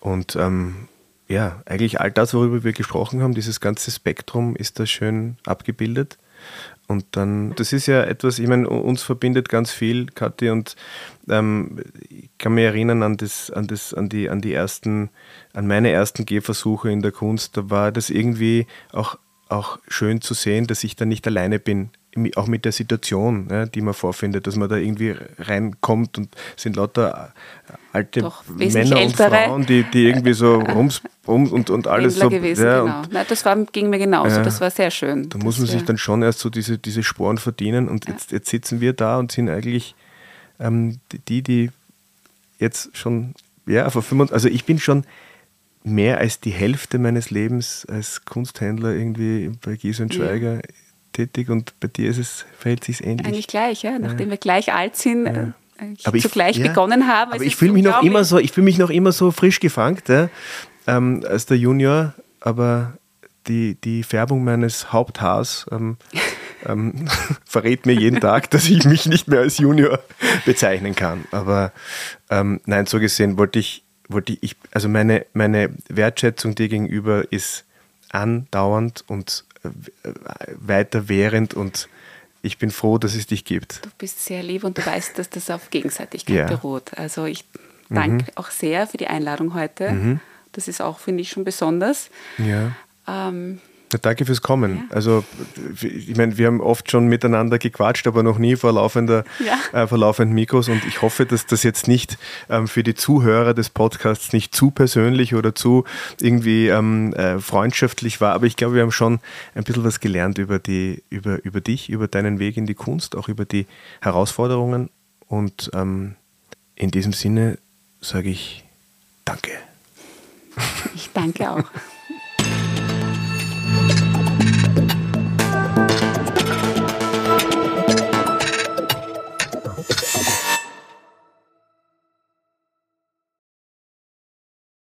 und ähm, ja, eigentlich all das, worüber wir gesprochen haben, dieses ganze Spektrum ist da schön abgebildet. Und dann, das ist ja etwas, ich meine, uns verbindet ganz viel, Kathi, und ähm, ich kann mich erinnern an, das, an, das, an, die, an die ersten, an meine ersten Gehversuche in der Kunst. Da war das irgendwie auch, auch schön zu sehen, dass ich da nicht alleine bin auch mit der Situation, ja, die man vorfindet, dass man da irgendwie reinkommt und sind lauter alte Doch, Männer und Frauen, die, die irgendwie so (laughs) rums rum und, und alles so. Gewesen, ja, genau. Nein, das war, ging mir genauso, ja, das war sehr schön. Da muss man sich dann schon erst so diese, diese Sporen verdienen und jetzt, jetzt sitzen wir da und sind eigentlich ähm, die, die jetzt schon, ja, vor 25, also ich bin schon mehr als die Hälfte meines Lebens als Kunsthändler irgendwie bei Gies und Schweiger tätig und bei dir ist es, verhält sich ähnlich. Eigentlich gleich, ja. Nachdem ja. wir gleich alt sind, ja. äh, aber zugleich ja, begonnen haben. Aber ich fühle mich noch immer so, ich fühle mich noch immer so frisch gefangen ja, ähm, als der Junior, aber die, die Färbung meines Haupthaars ähm, (laughs) ähm, (laughs) verrät mir jeden Tag, dass ich mich nicht mehr als Junior bezeichnen kann. Aber ähm, nein, so gesehen wollte ich, wollte ich, also meine, meine Wertschätzung dir gegenüber ist andauernd und weiter während und ich bin froh, dass es dich gibt. Du bist sehr lieb und du weißt, dass das auf Gegenseitigkeit ja. beruht. Also ich danke mhm. auch sehr für die Einladung heute. Mhm. Das ist auch, finde ich, schon besonders. Ja. Ähm, ja, danke fürs Kommen. Ja. Also, ich meine, wir haben oft schon miteinander gequatscht, aber noch nie vor, laufender, ja. äh, vor laufenden Mikros. Und ich hoffe, dass das jetzt nicht ähm, für die Zuhörer des Podcasts nicht zu persönlich oder zu irgendwie ähm, äh, freundschaftlich war. Aber ich glaube, wir haben schon ein bisschen was gelernt über, die, über, über dich, über deinen Weg in die Kunst, auch über die Herausforderungen. Und ähm, in diesem Sinne sage ich Danke. Ich danke auch. (laughs)